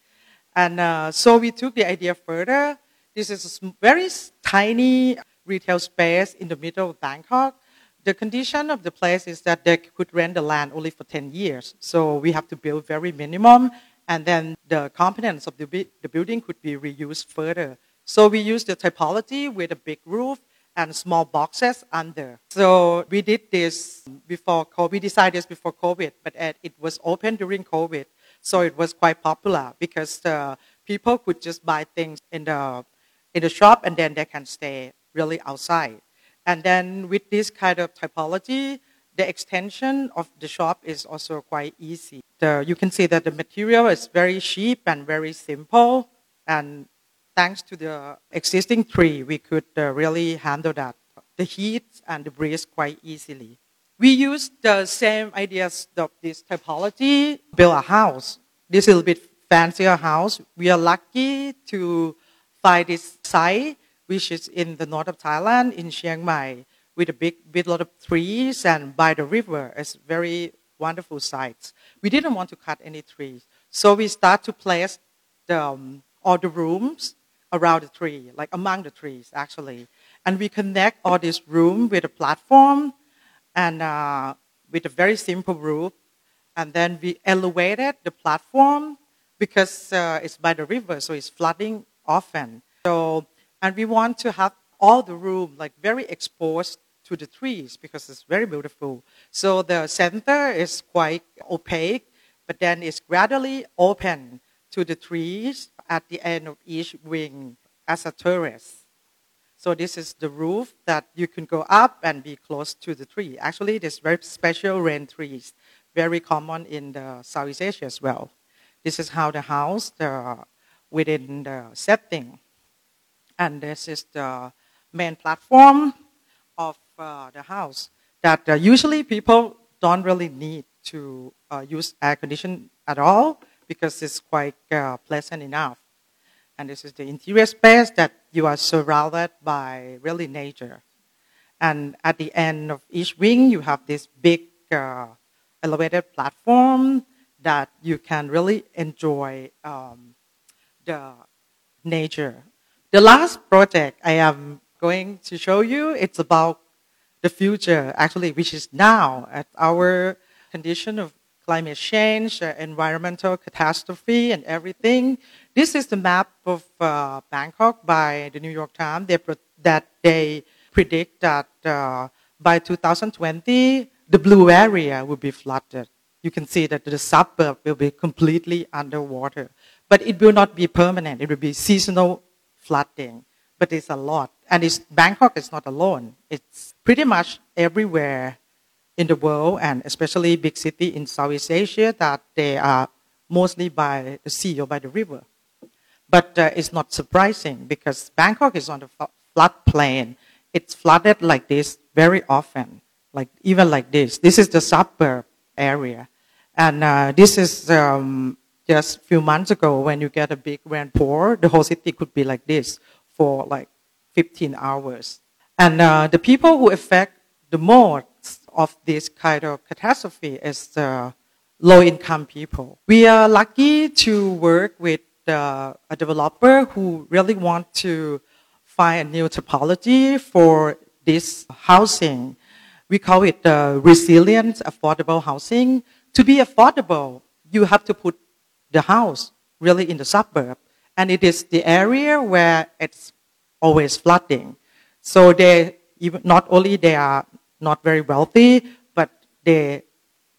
And uh, so we took the idea further. This is a very tiny retail space in the middle of Bangkok. The condition of the place is that they could rent the land only for 10 years. So we have to build very minimum, and then the components of the, the building could be reused further. So we use the typology with a big roof and small boxes under. So we did this before COVID. We decided this before COVID, but it was open during COVID. So it was quite popular because uh, people could just buy things in the, in the shop and then they can stay really outside. And then with this kind of typology, the extension of the shop is also quite easy. The, you can see that the material is very cheap and very simple and thanks to the existing tree, we could uh, really handle that, the heat and the breeze quite easily. We used the same ideas of this typology, build a house. This is a bit fancier house. We are lucky to find this site, which is in the north of Thailand, in Chiang Mai, with a big, big lot of trees and by the river. It's very wonderful sites. We didn't want to cut any trees, so we start to place the, um, all the rooms around the tree, like among the trees, actually. And we connect all this room with a platform and uh, with a very simple roof. And then we elevated the platform because uh, it's by the river, so it's flooding often. So, and we want to have all the room like very exposed to the trees because it's very beautiful. So the center is quite opaque, but then it's gradually open to the trees at the end of each wing as a terrace. So this is the roof that you can go up and be close to the tree. Actually, there's very special rain trees, very common in the Southeast Asia as well. This is how the house the, within the setting. And this is the main platform uh, the house that uh, usually people don't really need to uh, use air conditioning at all because it's quite uh, pleasant enough. And this is the interior space that you are surrounded by really nature. And at the end of each wing, you have this big uh, elevated platform that you can really enjoy um, the nature. The last project I am going to show you, it's about the future, actually, which is now at our condition of climate change, uh, environmental catastrophe, and everything. This is the map of uh, Bangkok by the New York Times. They that they predict that uh, by 2020 the blue area will be flooded. You can see that the suburb will be completely underwater, but it will not be permanent. It will be seasonal flooding, but it's a lot. And it's, Bangkok is not alone. It's pretty much everywhere in the world, and especially big city in Southeast Asia, that they are mostly by the sea or by the river. But uh, it's not surprising because Bangkok is on the floodplain. It's flooded like this very often, like even like this. This is the suburb area, and uh, this is um, just a few months ago, when you get a big rainpour, the whole city could be like this for like 15 hours. And uh, the people who affect the most of this kind of catastrophe is the low-income people. We are lucky to work with uh, a developer who really want to find a new typology for this housing. We call it uh, resilient affordable housing. To be affordable, you have to put the house really in the suburb. And it is the area where it's always flooding. So they, not only they are not very wealthy, but they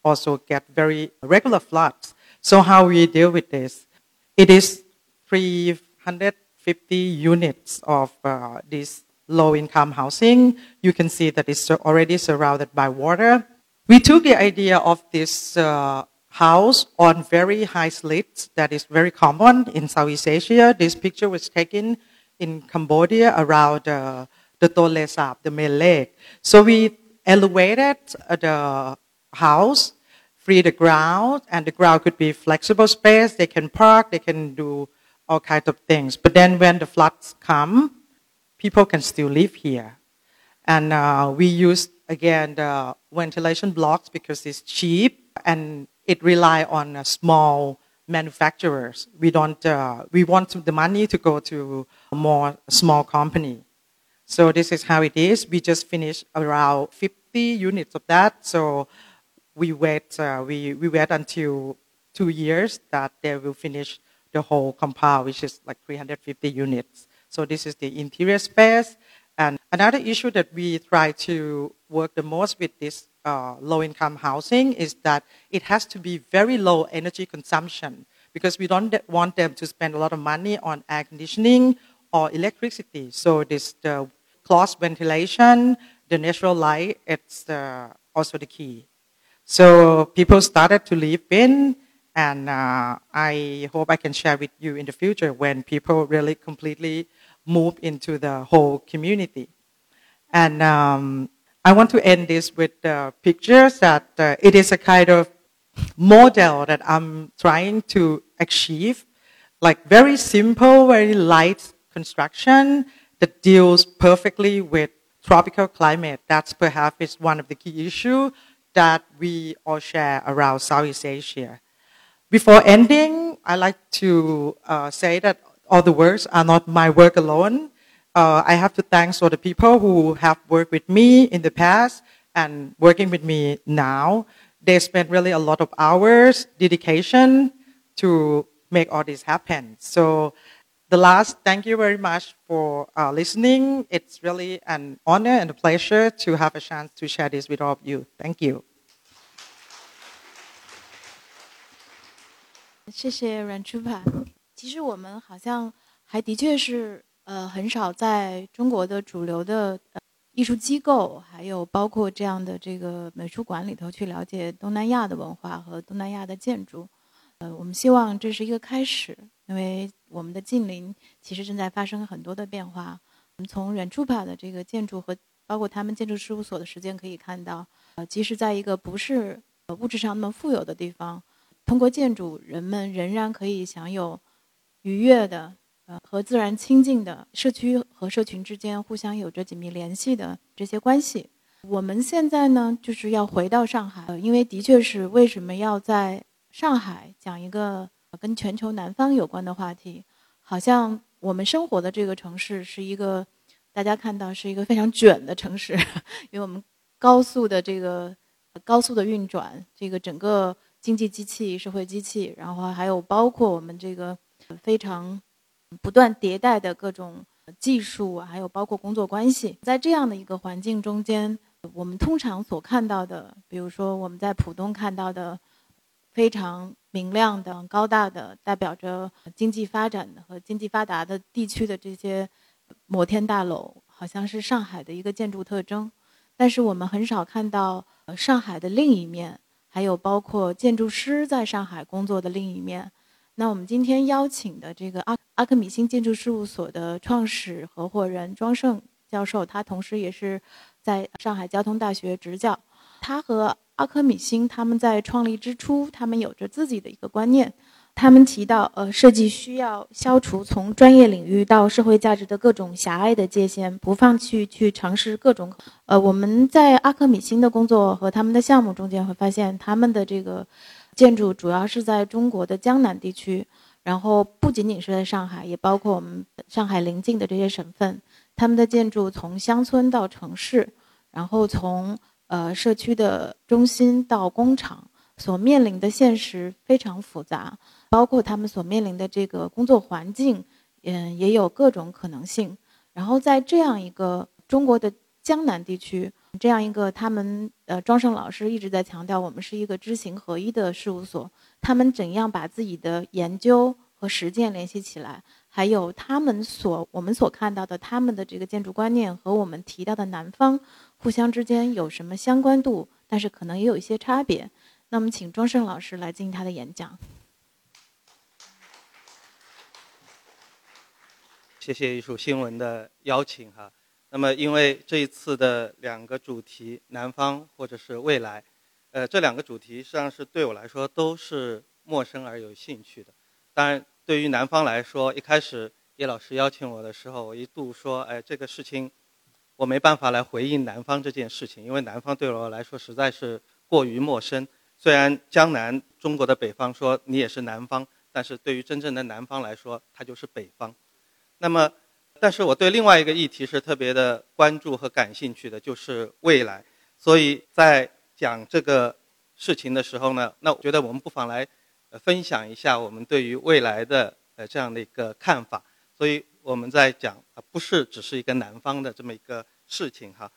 also get very regular floods. So how we deal with this? It is 350 units of uh, this low-income housing. You can see that it's already surrounded by water. We took the idea of this uh, house on very high slits that is very common in Southeast Asia. This picture was taken in Cambodia around uh, the Tonle Sap, the main lake. So we elevated the house, free the ground, and the ground could be flexible space. They can park, they can do all kinds of things. But then when the floods come, people can still live here. And uh, we use, again, the ventilation blocks because it's cheap and it rely on uh, small manufacturers. We don't, uh, we want the money to go to a more small company. So this is how it is. We just finished around 50 units of that. So we wait, uh, we, we wait until two years that they will finish the whole compound, which is like 350 units. So this is the interior space. And another issue that we try to work the most with this uh, low-income housing is that it has to be very low energy consumption because we don't want them to spend a lot of money on air conditioning or electricity. So this the closed ventilation, the natural light, it's uh, also the key. So people started to live in, and uh, I hope I can share with you in the future when people really completely move into the whole community. And um, I want to end this with uh, pictures that uh, it is a kind of model that I'm trying to achieve, like very simple, very light construction that deals perfectly with tropical climate. That's perhaps is one of the key issues that we all share around Southeast Asia. Before ending, I like to uh, say that all the works are not my work alone Uh, I have to thank all the people who have worked with me in the past and working with me now. They spent really a lot of hours, dedication to make all this happen. So the last, thank you very much for uh, listening. It's really an honor and a pleasure to have a chance to share this with all of you. Thank you. 谢谢阮初帕。其实我们好像还的确是 呃很少在中国的主流的呃艺术机构，还有包括这样的这个美术馆里头去了解东南亚的文化和东南亚的建筑。呃，我们希望这是一个开始，因为我们的近邻其实正在发生很多的变化。我们从远处帕的这个建筑和包括他们建筑事务所的时间可以看到，呃，即使在一个不是物质上那么富有的地方，通过建筑，人们仍然可以享有愉悦的和自然亲近的社区和社群之间互相有着紧密联系的这些关系。我们现在呢，就是要回到上海，因为的确是为什么要在。上海讲一个跟全球南方有关的话题，好像我们生活的这个城市是一个大家看到是一个非常卷的城市，[laughs] 因为我们高速的这个高速的运转，这个整个经济机器、社会机器，然后还有包括我们这个非常不断迭代的各种技术，还有包括工作关系，在这样的一个环境中间，我们通常所看到的，比如说我们在浦东看到的。非常明亮的、高大的，代表着经济发展的和经济发达的地区的这些摩天大楼，好像是上海的一个建筑特征。但是我们很少看到上海的另一面，还有包括建筑师在上海工作的另一面。那我们今天邀请的这个阿阿克米星建筑事务所的创始合伙人庄胜教授，他同时也是在上海交通大学执教。他和阿科米星他们在创立之初，他们有着自己的一个观念，他们提到，呃，设计需要消除从专业领域到社会价值的各种狭隘的界限，不放弃去尝试各种。呃，我们在阿克米星的工作和他们的项目中间会发现，他们的这个建筑主要是在中国的江南地区，然后不仅仅是在上海，也包括我们上海邻近的这些省份。他们的建筑从乡村到城市，然后从呃社区的中心到工厂，所面临的现实非常复杂。包括他们所面临的这个工作环境，嗯，也有各种可能性。然后在这样一个中国的江南地区，这样一个他们呃庄胜老师一直在强调，我们是一个知行合一的事务所。他们怎样把自己的研究和实践联系起来，还有他们所我们所看到的他们的这个建筑观念和我们提到的南方互相之间有什么相关度，但是可能也有一些差别。那么，请庄胜老师来进行他的演讲。谢谢艺术新闻的邀请哈。那么，因为这一次的两个主题，南方或者是未来，呃，这两个主题实际上是对我来说都是陌生而有兴趣的。当然，对于南方来说，一开始叶老师邀请我的时候，我一度说，哎，这个事情我没办法来回应南方这件事情，因为南方对我来说实在是过于陌生。虽然江南中国的北方说你也是南方，但是对于真正的南方来说，它就是北方。那么，但是我对另外一个议题是特别的关注和感兴趣的，就是未来。所以在讲这个事情的时候呢，那我觉得我们不妨来分享一下我们对于未来的呃这样的一个看法。所以我们在讲啊，不是只是一个南方的这么一个事情哈。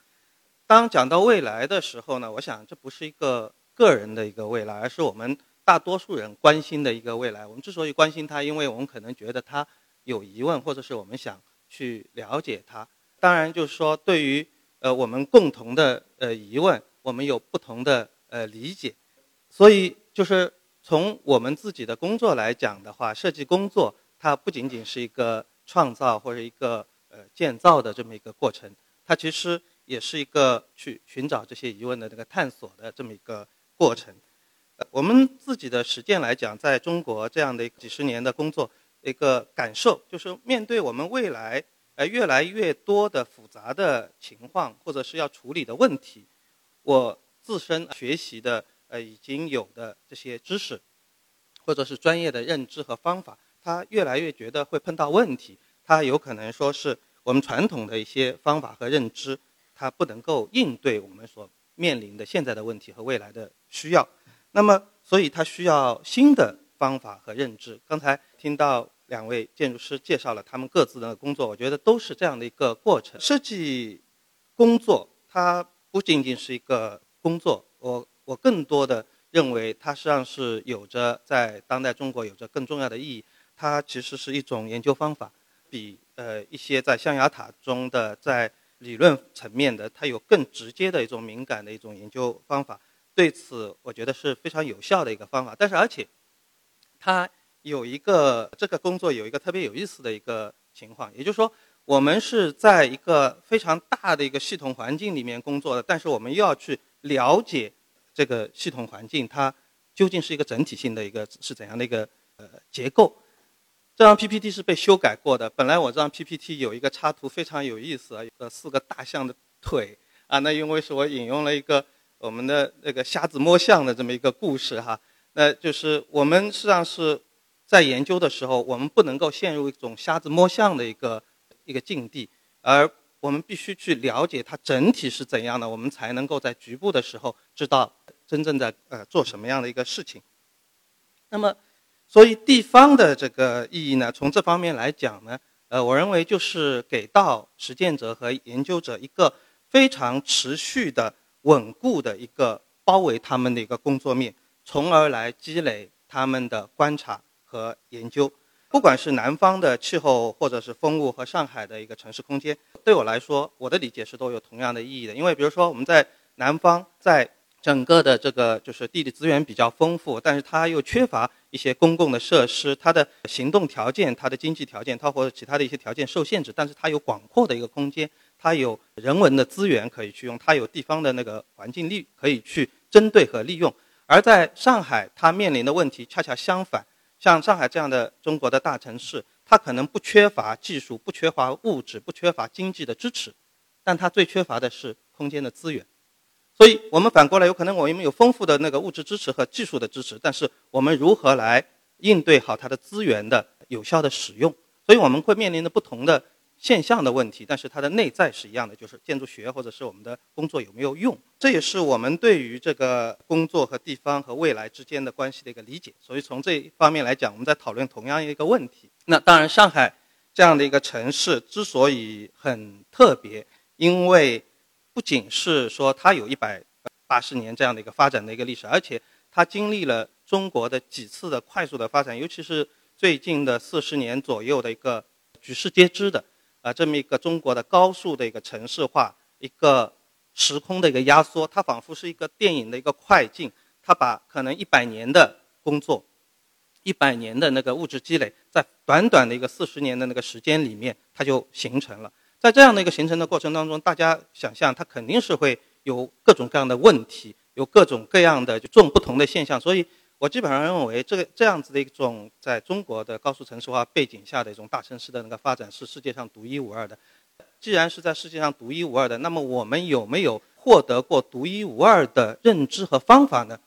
当讲到未来的时候呢，我想这不是一个个人的一个未来，而是我们大多数人关心的一个未来。我们之所以关心它，因为我们可能觉得它。有疑问，或者是我们想去了解它。当然，就是说，对于呃我们共同的呃疑问，我们有不同的呃理解。所以，就是从我们自己的工作来讲的话，设计工作它不仅仅是一个创造或者一个呃建造的这么一个过程，它其实也是一个去寻找这些疑问的这个探索的这么一个过程。我们自己的实践来讲，在中国这样的几十年的工作。一个感受就是，面对我们未来呃越来越多的复杂的情况，或者是要处理的问题，我自身学习的呃已经有的这些知识，或者是专业的认知和方法，他越来越觉得会碰到问题，他有可能说是我们传统的一些方法和认知，它不能够应对我们所面临的现在的问题和未来的需要，那么所以它需要新的方法和认知。刚才听到。两位建筑师介绍了他们各自的工作，我觉得都是这样的一个过程。设计工作它不仅仅是一个工作，我我更多的认为它实际上是有着在当代中国有着更重要的意义。它其实是一种研究方法，比呃一些在象牙塔中的在理论层面的，它有更直接的一种敏感的一种研究方法。对此，我觉得是非常有效的一个方法。但是而且它。有一个这个工作有一个特别有意思的一个情况，也就是说，我们是在一个非常大的一个系统环境里面工作的，但是我们又要去了解这个系统环境它究竟是一个整体性的一个是怎样的一个呃结构。这张 PPT 是被修改过的，本来我这张 PPT 有一个插图非常有意思啊，有四个大象的腿啊，那因为是我引用了一个我们的那个瞎子摸象的这么一个故事哈，那就是我们实际上是。在研究的时候，我们不能够陷入一种瞎子摸象的一个一个境地，而我们必须去了解它整体是怎样的，我们才能够在局部的时候知道真正在呃做什么样的一个事情。那么，所以地方的这个意义呢，从这方面来讲呢，呃，我认为就是给到实践者和研究者一个非常持续的、稳固的一个包围他们的一个工作面，从而来积累他们的观察。和研究，不管是南方的气候，或者是风物和上海的一个城市空间，对我来说，我的理解是都有同样的意义的。因为比如说我们在南方，在整个的这个就是地理资源比较丰富，但是它又缺乏一些公共的设施，它的行动条件、它的经济条件、它或者其他的一些条件受限制，但是它有广阔的一个空间，它有人文的资源可以去用，它有地方的那个环境力可以去针对和利用。而在上海，它面临的问题恰恰相反。像上海这样的中国的大城市，它可能不缺乏技术、不缺乏物质、不缺乏经济的支持，但它最缺乏的是空间的资源。所以我们反过来，有可能我们有丰富的那个物质支持和技术的支持，但是我们如何来应对好它的资源的有效的使用？所以我们会面临着不同的现象的问题，但是它的内在是一样的，就是建筑学或者是我们的工作有没有用？这也是我们对于这个工作和地方和未来之间的关系的一个理解。所以从这一方面来讲，我们在讨论同样一个问题。那当然，上海这样的一个城市之所以很特别，因为不仅是说它有一百八十年这样的一个发展的一个历史，而且它经历了中国的几次的快速的发展，尤其是最近的四十年左右的一个举世皆知的啊这么一个中国的高速的一个城市化，一个时空的一个压缩，它仿佛是一个电影的一个快进，它把可能一百年的工作，一百年的那个物质积累，在短短的一个四十年的那个时间里面，它就形成了。在这样的一个形成的过程当中，大家想象它肯定是会有各种各样的问题，有各种各样的就这种不同的现象。所以我基本上认为，这个这样子的一种在中国的高速城市化背景下的一种大城市的那个发展是世界上独一无二的。既然是在世界上独一无二的，那么我们有没有获得过独一无二的认知和方法呢？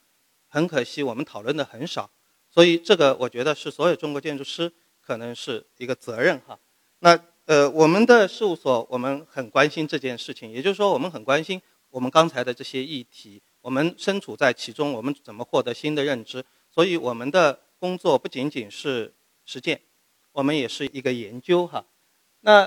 很可惜，我们讨论的很少。所以这个我觉得是所有中国建筑师可能是一个责任哈。那。呃，我们的事务所我们很关心这件事情，也就是说，我们很关心我们刚才的这些议题，我们身处在其中，我们怎么获得新的认知？所以，我们的工作不仅仅是实践，我们也是一个研究哈。那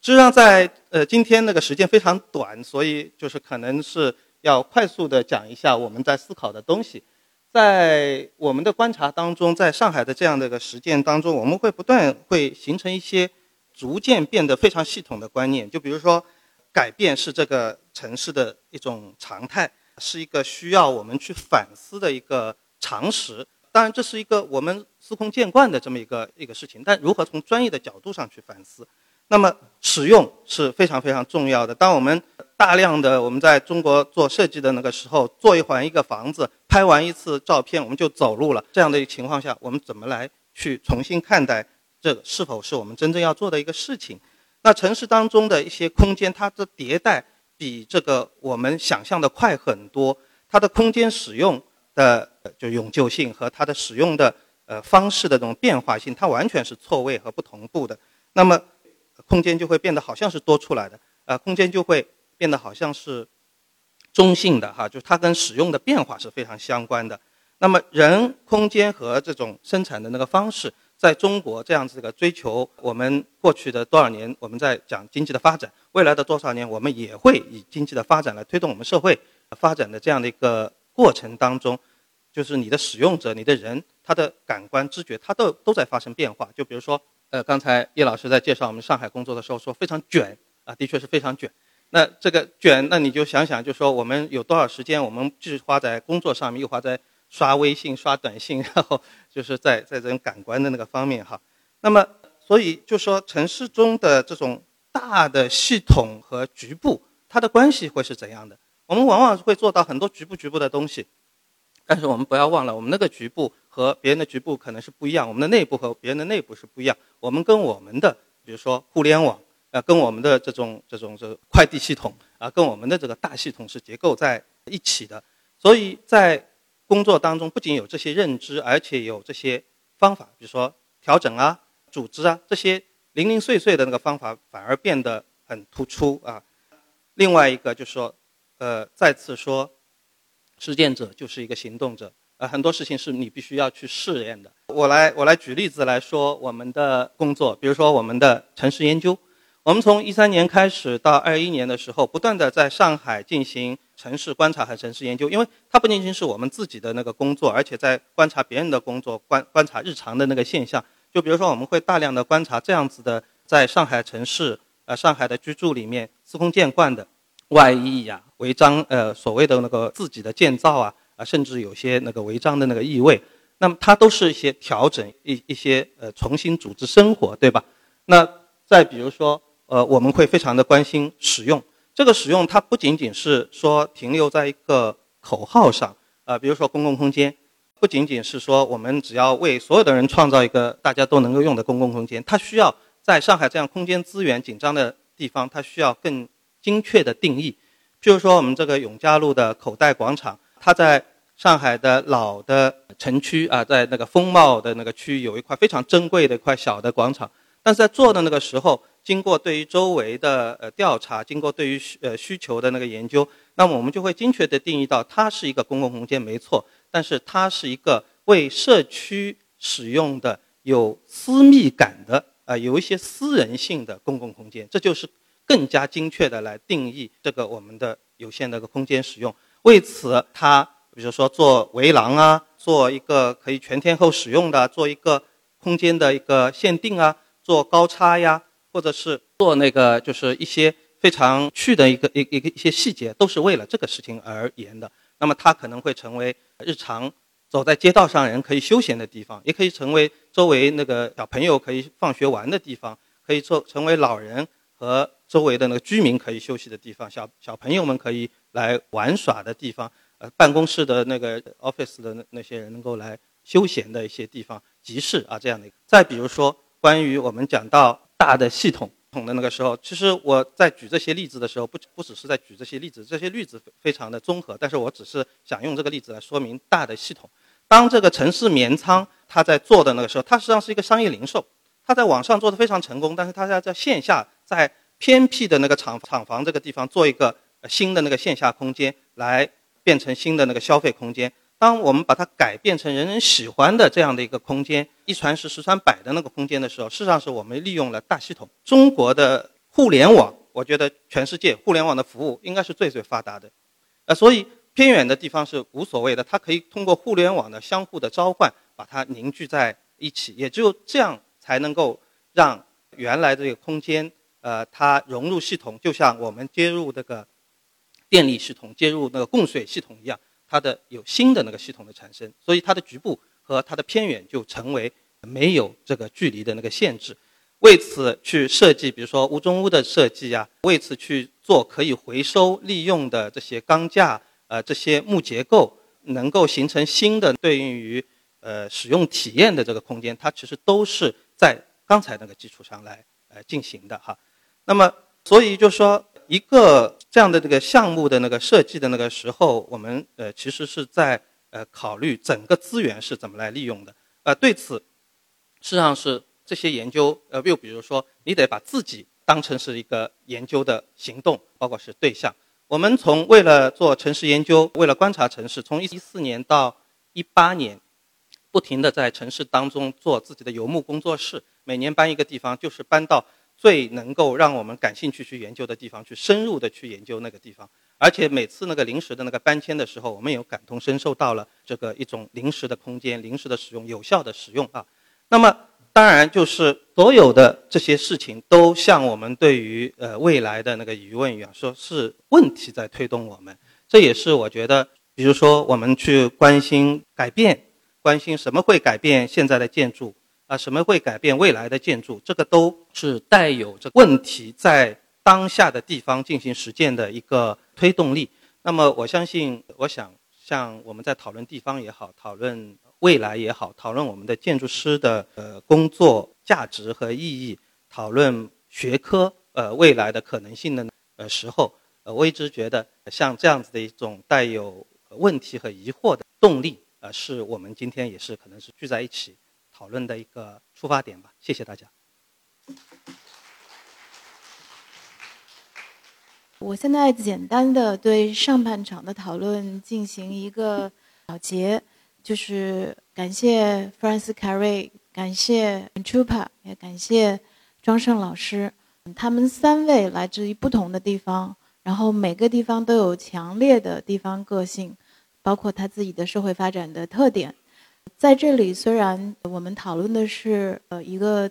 实际上，在呃今天那个时间非常短，所以就是可能是要快速的讲一下我们在思考的东西。在我们的观察当中，在上海的这样的一个实践当中，我们会不断会形成一些。逐渐变得非常系统的观念，就比如说，改变是这个城市的一种常态，是一个需要我们去反思的一个常识。当然，这是一个我们司空见惯的这么一个一个事情。但如何从专业的角度上去反思，那么使用是非常非常重要的。当我们大量的我们在中国做设计的那个时候，做一环一个房子，拍完一次照片我们就走路了，这样的一个情况下，我们怎么来去重新看待？这是否是我们真正要做的一个事情？那城市当中的一些空间，它的迭代比这个我们想象的快很多。它的空间使用的就永久性和它的使用的呃方式的这种变化性，它完全是错位和不同步的。那么空间就会变得好像是多出来的，呃，空间就会变得好像是中性的哈，就是它跟使用的变化是非常相关的。那么人、空间和这种生产的那个方式。在中国这样子个追求，我们过去的多少年我们在讲经济的发展，未来的多少年我们也会以经济的发展来推动我们社会发展的这样的一个过程当中，就是你的使用者、你的人，他的感官知觉，他都都在发生变化。就比如说，呃，刚才叶老师在介绍我们上海工作的时候说非常卷啊，的确是非常卷。那这个卷，那你就想想，就说我们有多少时间，我们既花在工作上面，又花在。刷微信、刷短信，[laughs] 然后就是在在这种感官的那个方面哈。那么，所以就说城市中的这种大的系统和局部，它的关系会是怎样的？我们往往会做到很多局部局部的东西，但是我们不要忘了，我们那个局部和别人的局部可能是不一样，我们的内部和别人的内部是不一样。我们跟我们的，比如说互联网，呃，跟我们的这种这种这快递系统啊，跟我们的这个大系统是结构在一起的。所以在工作当中不仅有这些认知，而且有这些方法，比如说调整啊、组织啊这些零零碎碎的那个方法，反而变得很突出啊。另外一个就是说，呃，再次说，实践者就是一个行动者，呃，很多事情是你必须要去试验的。我来我来举例子来说我们的工作，比如说我们的城市研究，我们从一三年开始到二一年的时候，不断的在上海进行。城市观察和城市研究，因为它不仅仅是我们自己的那个工作，而且在观察别人的工作，观观察日常的那个现象。就比如说，我们会大量的观察这样子的，在上海城市，呃，上海的居住里面司空见惯的外溢呀、违章，呃，所谓的那个自己的建造啊，啊，甚至有些那个违章的那个意味。那么它都是一些调整，一一些呃重新组织生活，对吧？那再比如说，呃，我们会非常的关心使用。这个使用它不仅仅是说停留在一个口号上，呃，比如说公共空间，不仅仅是说我们只要为所有的人创造一个大家都能够用的公共空间，它需要在上海这样空间资源紧张的地方，它需要更精确的定义。譬如说，我们这个永嘉路的口袋广场，它在上海的老的城区啊，在那个风貌的那个区域有一块非常珍贵的一块小的广场，但是在做的那个时候，经过对于周围的呃调查，经过对于需呃需求的那个研究，那么我们就会精确的定义到它是一个公共空间，没错。但是它是一个为社区使用的、有私密感的、呃，有一些私人性的公共空间，这就是更加精确的来定义这个我们的有限的一个空间使用。为此，它比如说做围廊啊，做一个可以全天候使用的，做一个空间的一个限定啊，做高差呀，或者是做那个就是一些非常去的一个一一个一些细节，都是为了这个事情而言的。那么它可能会成为日常走在街道上人可以休闲的地方，也可以成为周围那个小朋友可以放学玩的地方，可以做成为老人和周围的那个居民可以休息的地方，小小朋友们可以来玩耍的地方，呃，办公室的那个 office 的那那些人能够来休闲的一些地方，集市啊这样的。再比如说，关于我们讲到大的系统。统的那个时候，其实我在举这些例子的时候，不不只是在举这些例子，这些例子非常的综合，但是我只是想用这个例子来说明大的系统。当这个城市棉仓它在做的那个时候，它实际上是一个商业零售，它在网上做的非常成功，但是它要在线下，在偏僻的那个厂厂房这个地方做一个新的那个线下空间，来变成新的那个消费空间。当我们把它改变成人人喜欢的这样的一个空间，一传十，十传百的那个空间的时候，事实上是我们利用了大系统。中国的互联网，我觉得全世界互联网的服务应该是最最发达的，呃，所以偏远的地方是无所谓的，它可以通过互联网的相互的召唤，把它凝聚在一起。也只有这样才能够让原来的这个空间，呃，它融入系统，就像我们接入那个电力系统、接入那个供水系统一样。它的有新的那个系统的产生，所以它的局部和它的偏远就成为没有这个距离的那个限制。为此去设计，比如说屋中屋的设计呀，为此去做可以回收利用的这些钢架，呃，这些木结构，能够形成新的对应于呃使用体验的这个空间，它其实都是在刚才那个基础上来呃进行的哈。那么，所以就说。一个这样的这个项目的那个设计的那个时候，我们呃其实是在呃考虑整个资源是怎么来利用的。呃，对此，事实上是这些研究，呃，又比如说，你得把自己当成是一个研究的行动，包括是对象。我们从为了做城市研究，为了观察城市，从一四年到一八年，不停的在城市当中做自己的游牧工作室，每年搬一个地方，就是搬到。最能够让我们感兴趣去研究的地方，去深入的去研究那个地方，而且每次那个临时的那个搬迁的时候，我们有感同身受到了这个一种临时的空间、临时的使用、有效的使用啊。那么当然就是所有的这些事情都像我们对于呃未来的那个疑问一样，说是问题在推动我们。这也是我觉得，比如说我们去关心改变，关心什么会改变现在的建筑。啊，什么会改变未来的建筑？这个都是带有这问题在当下的地方进行实践的一个推动力。那么，我相信，我想，像我们在讨论地方也好，讨论未来也好，讨论我们的建筑师的呃工作价值和意义，讨论学科呃未来的可能性的呃时候，呃，我一直觉得像这样子的一种带有问题和疑惑的动力，呃，是我们今天也是可能是聚在一起。讨论的一个出发点吧，谢谢大家。我现在简单的对上半场的讨论进行一个小结，就是感谢 Francis Carey，感谢 Chupa，也感谢庄胜老师，他们三位来自于不同的地方，然后每个地方都有强烈的地方个性，包括他自己的社会发展的特点。在这里，虽然我们讨论的是呃一个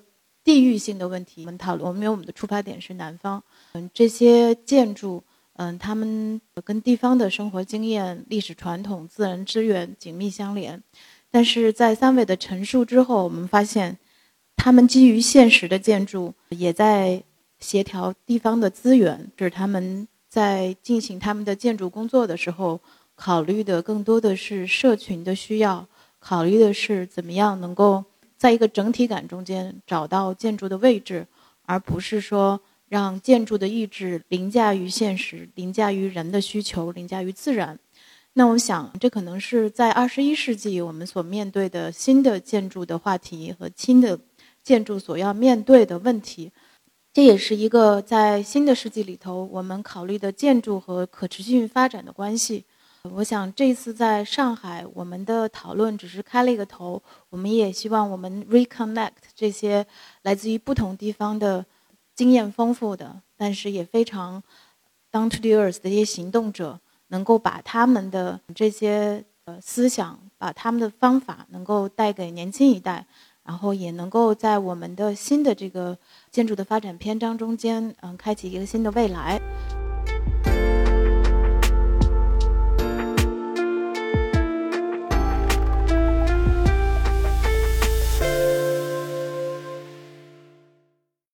地域性的问题，我们讨论，因为我们的出发点是南方，嗯，这些建筑，嗯，他们跟地方的生活经验、历史传统、自然资源紧密相连。但是在三位的陈述之后，我们发现，他们基于现实的建筑，也在协调地方的资源，就是他们在进行他们的建筑工作的时候，考虑的更多的是社群的需要。考虑的是怎么样能够在一个整体感中间找到建筑的位置，而不是说让建筑的意志凌驾于现实，凌驾于人的需求，凌驾于自然。那我想，这可能是在二十一世纪我们所面对的新的建筑的话题和新的建筑所要面对的问题。这也是一个在新的世纪里头我们考虑的建筑和可持续发展的关系。我想这次在上海，我们的讨论只是开了一个头，我们也希望我们 reconnect 这些来自于不同地方的经验丰富的，但是也非常 down to the earth 的一些行动者。能够把他们的这些呃思想，把他们的方法，能够带给年轻一代，然后也能够在我们的新的这个建筑的发展篇章中间，嗯，开启一个新的未来。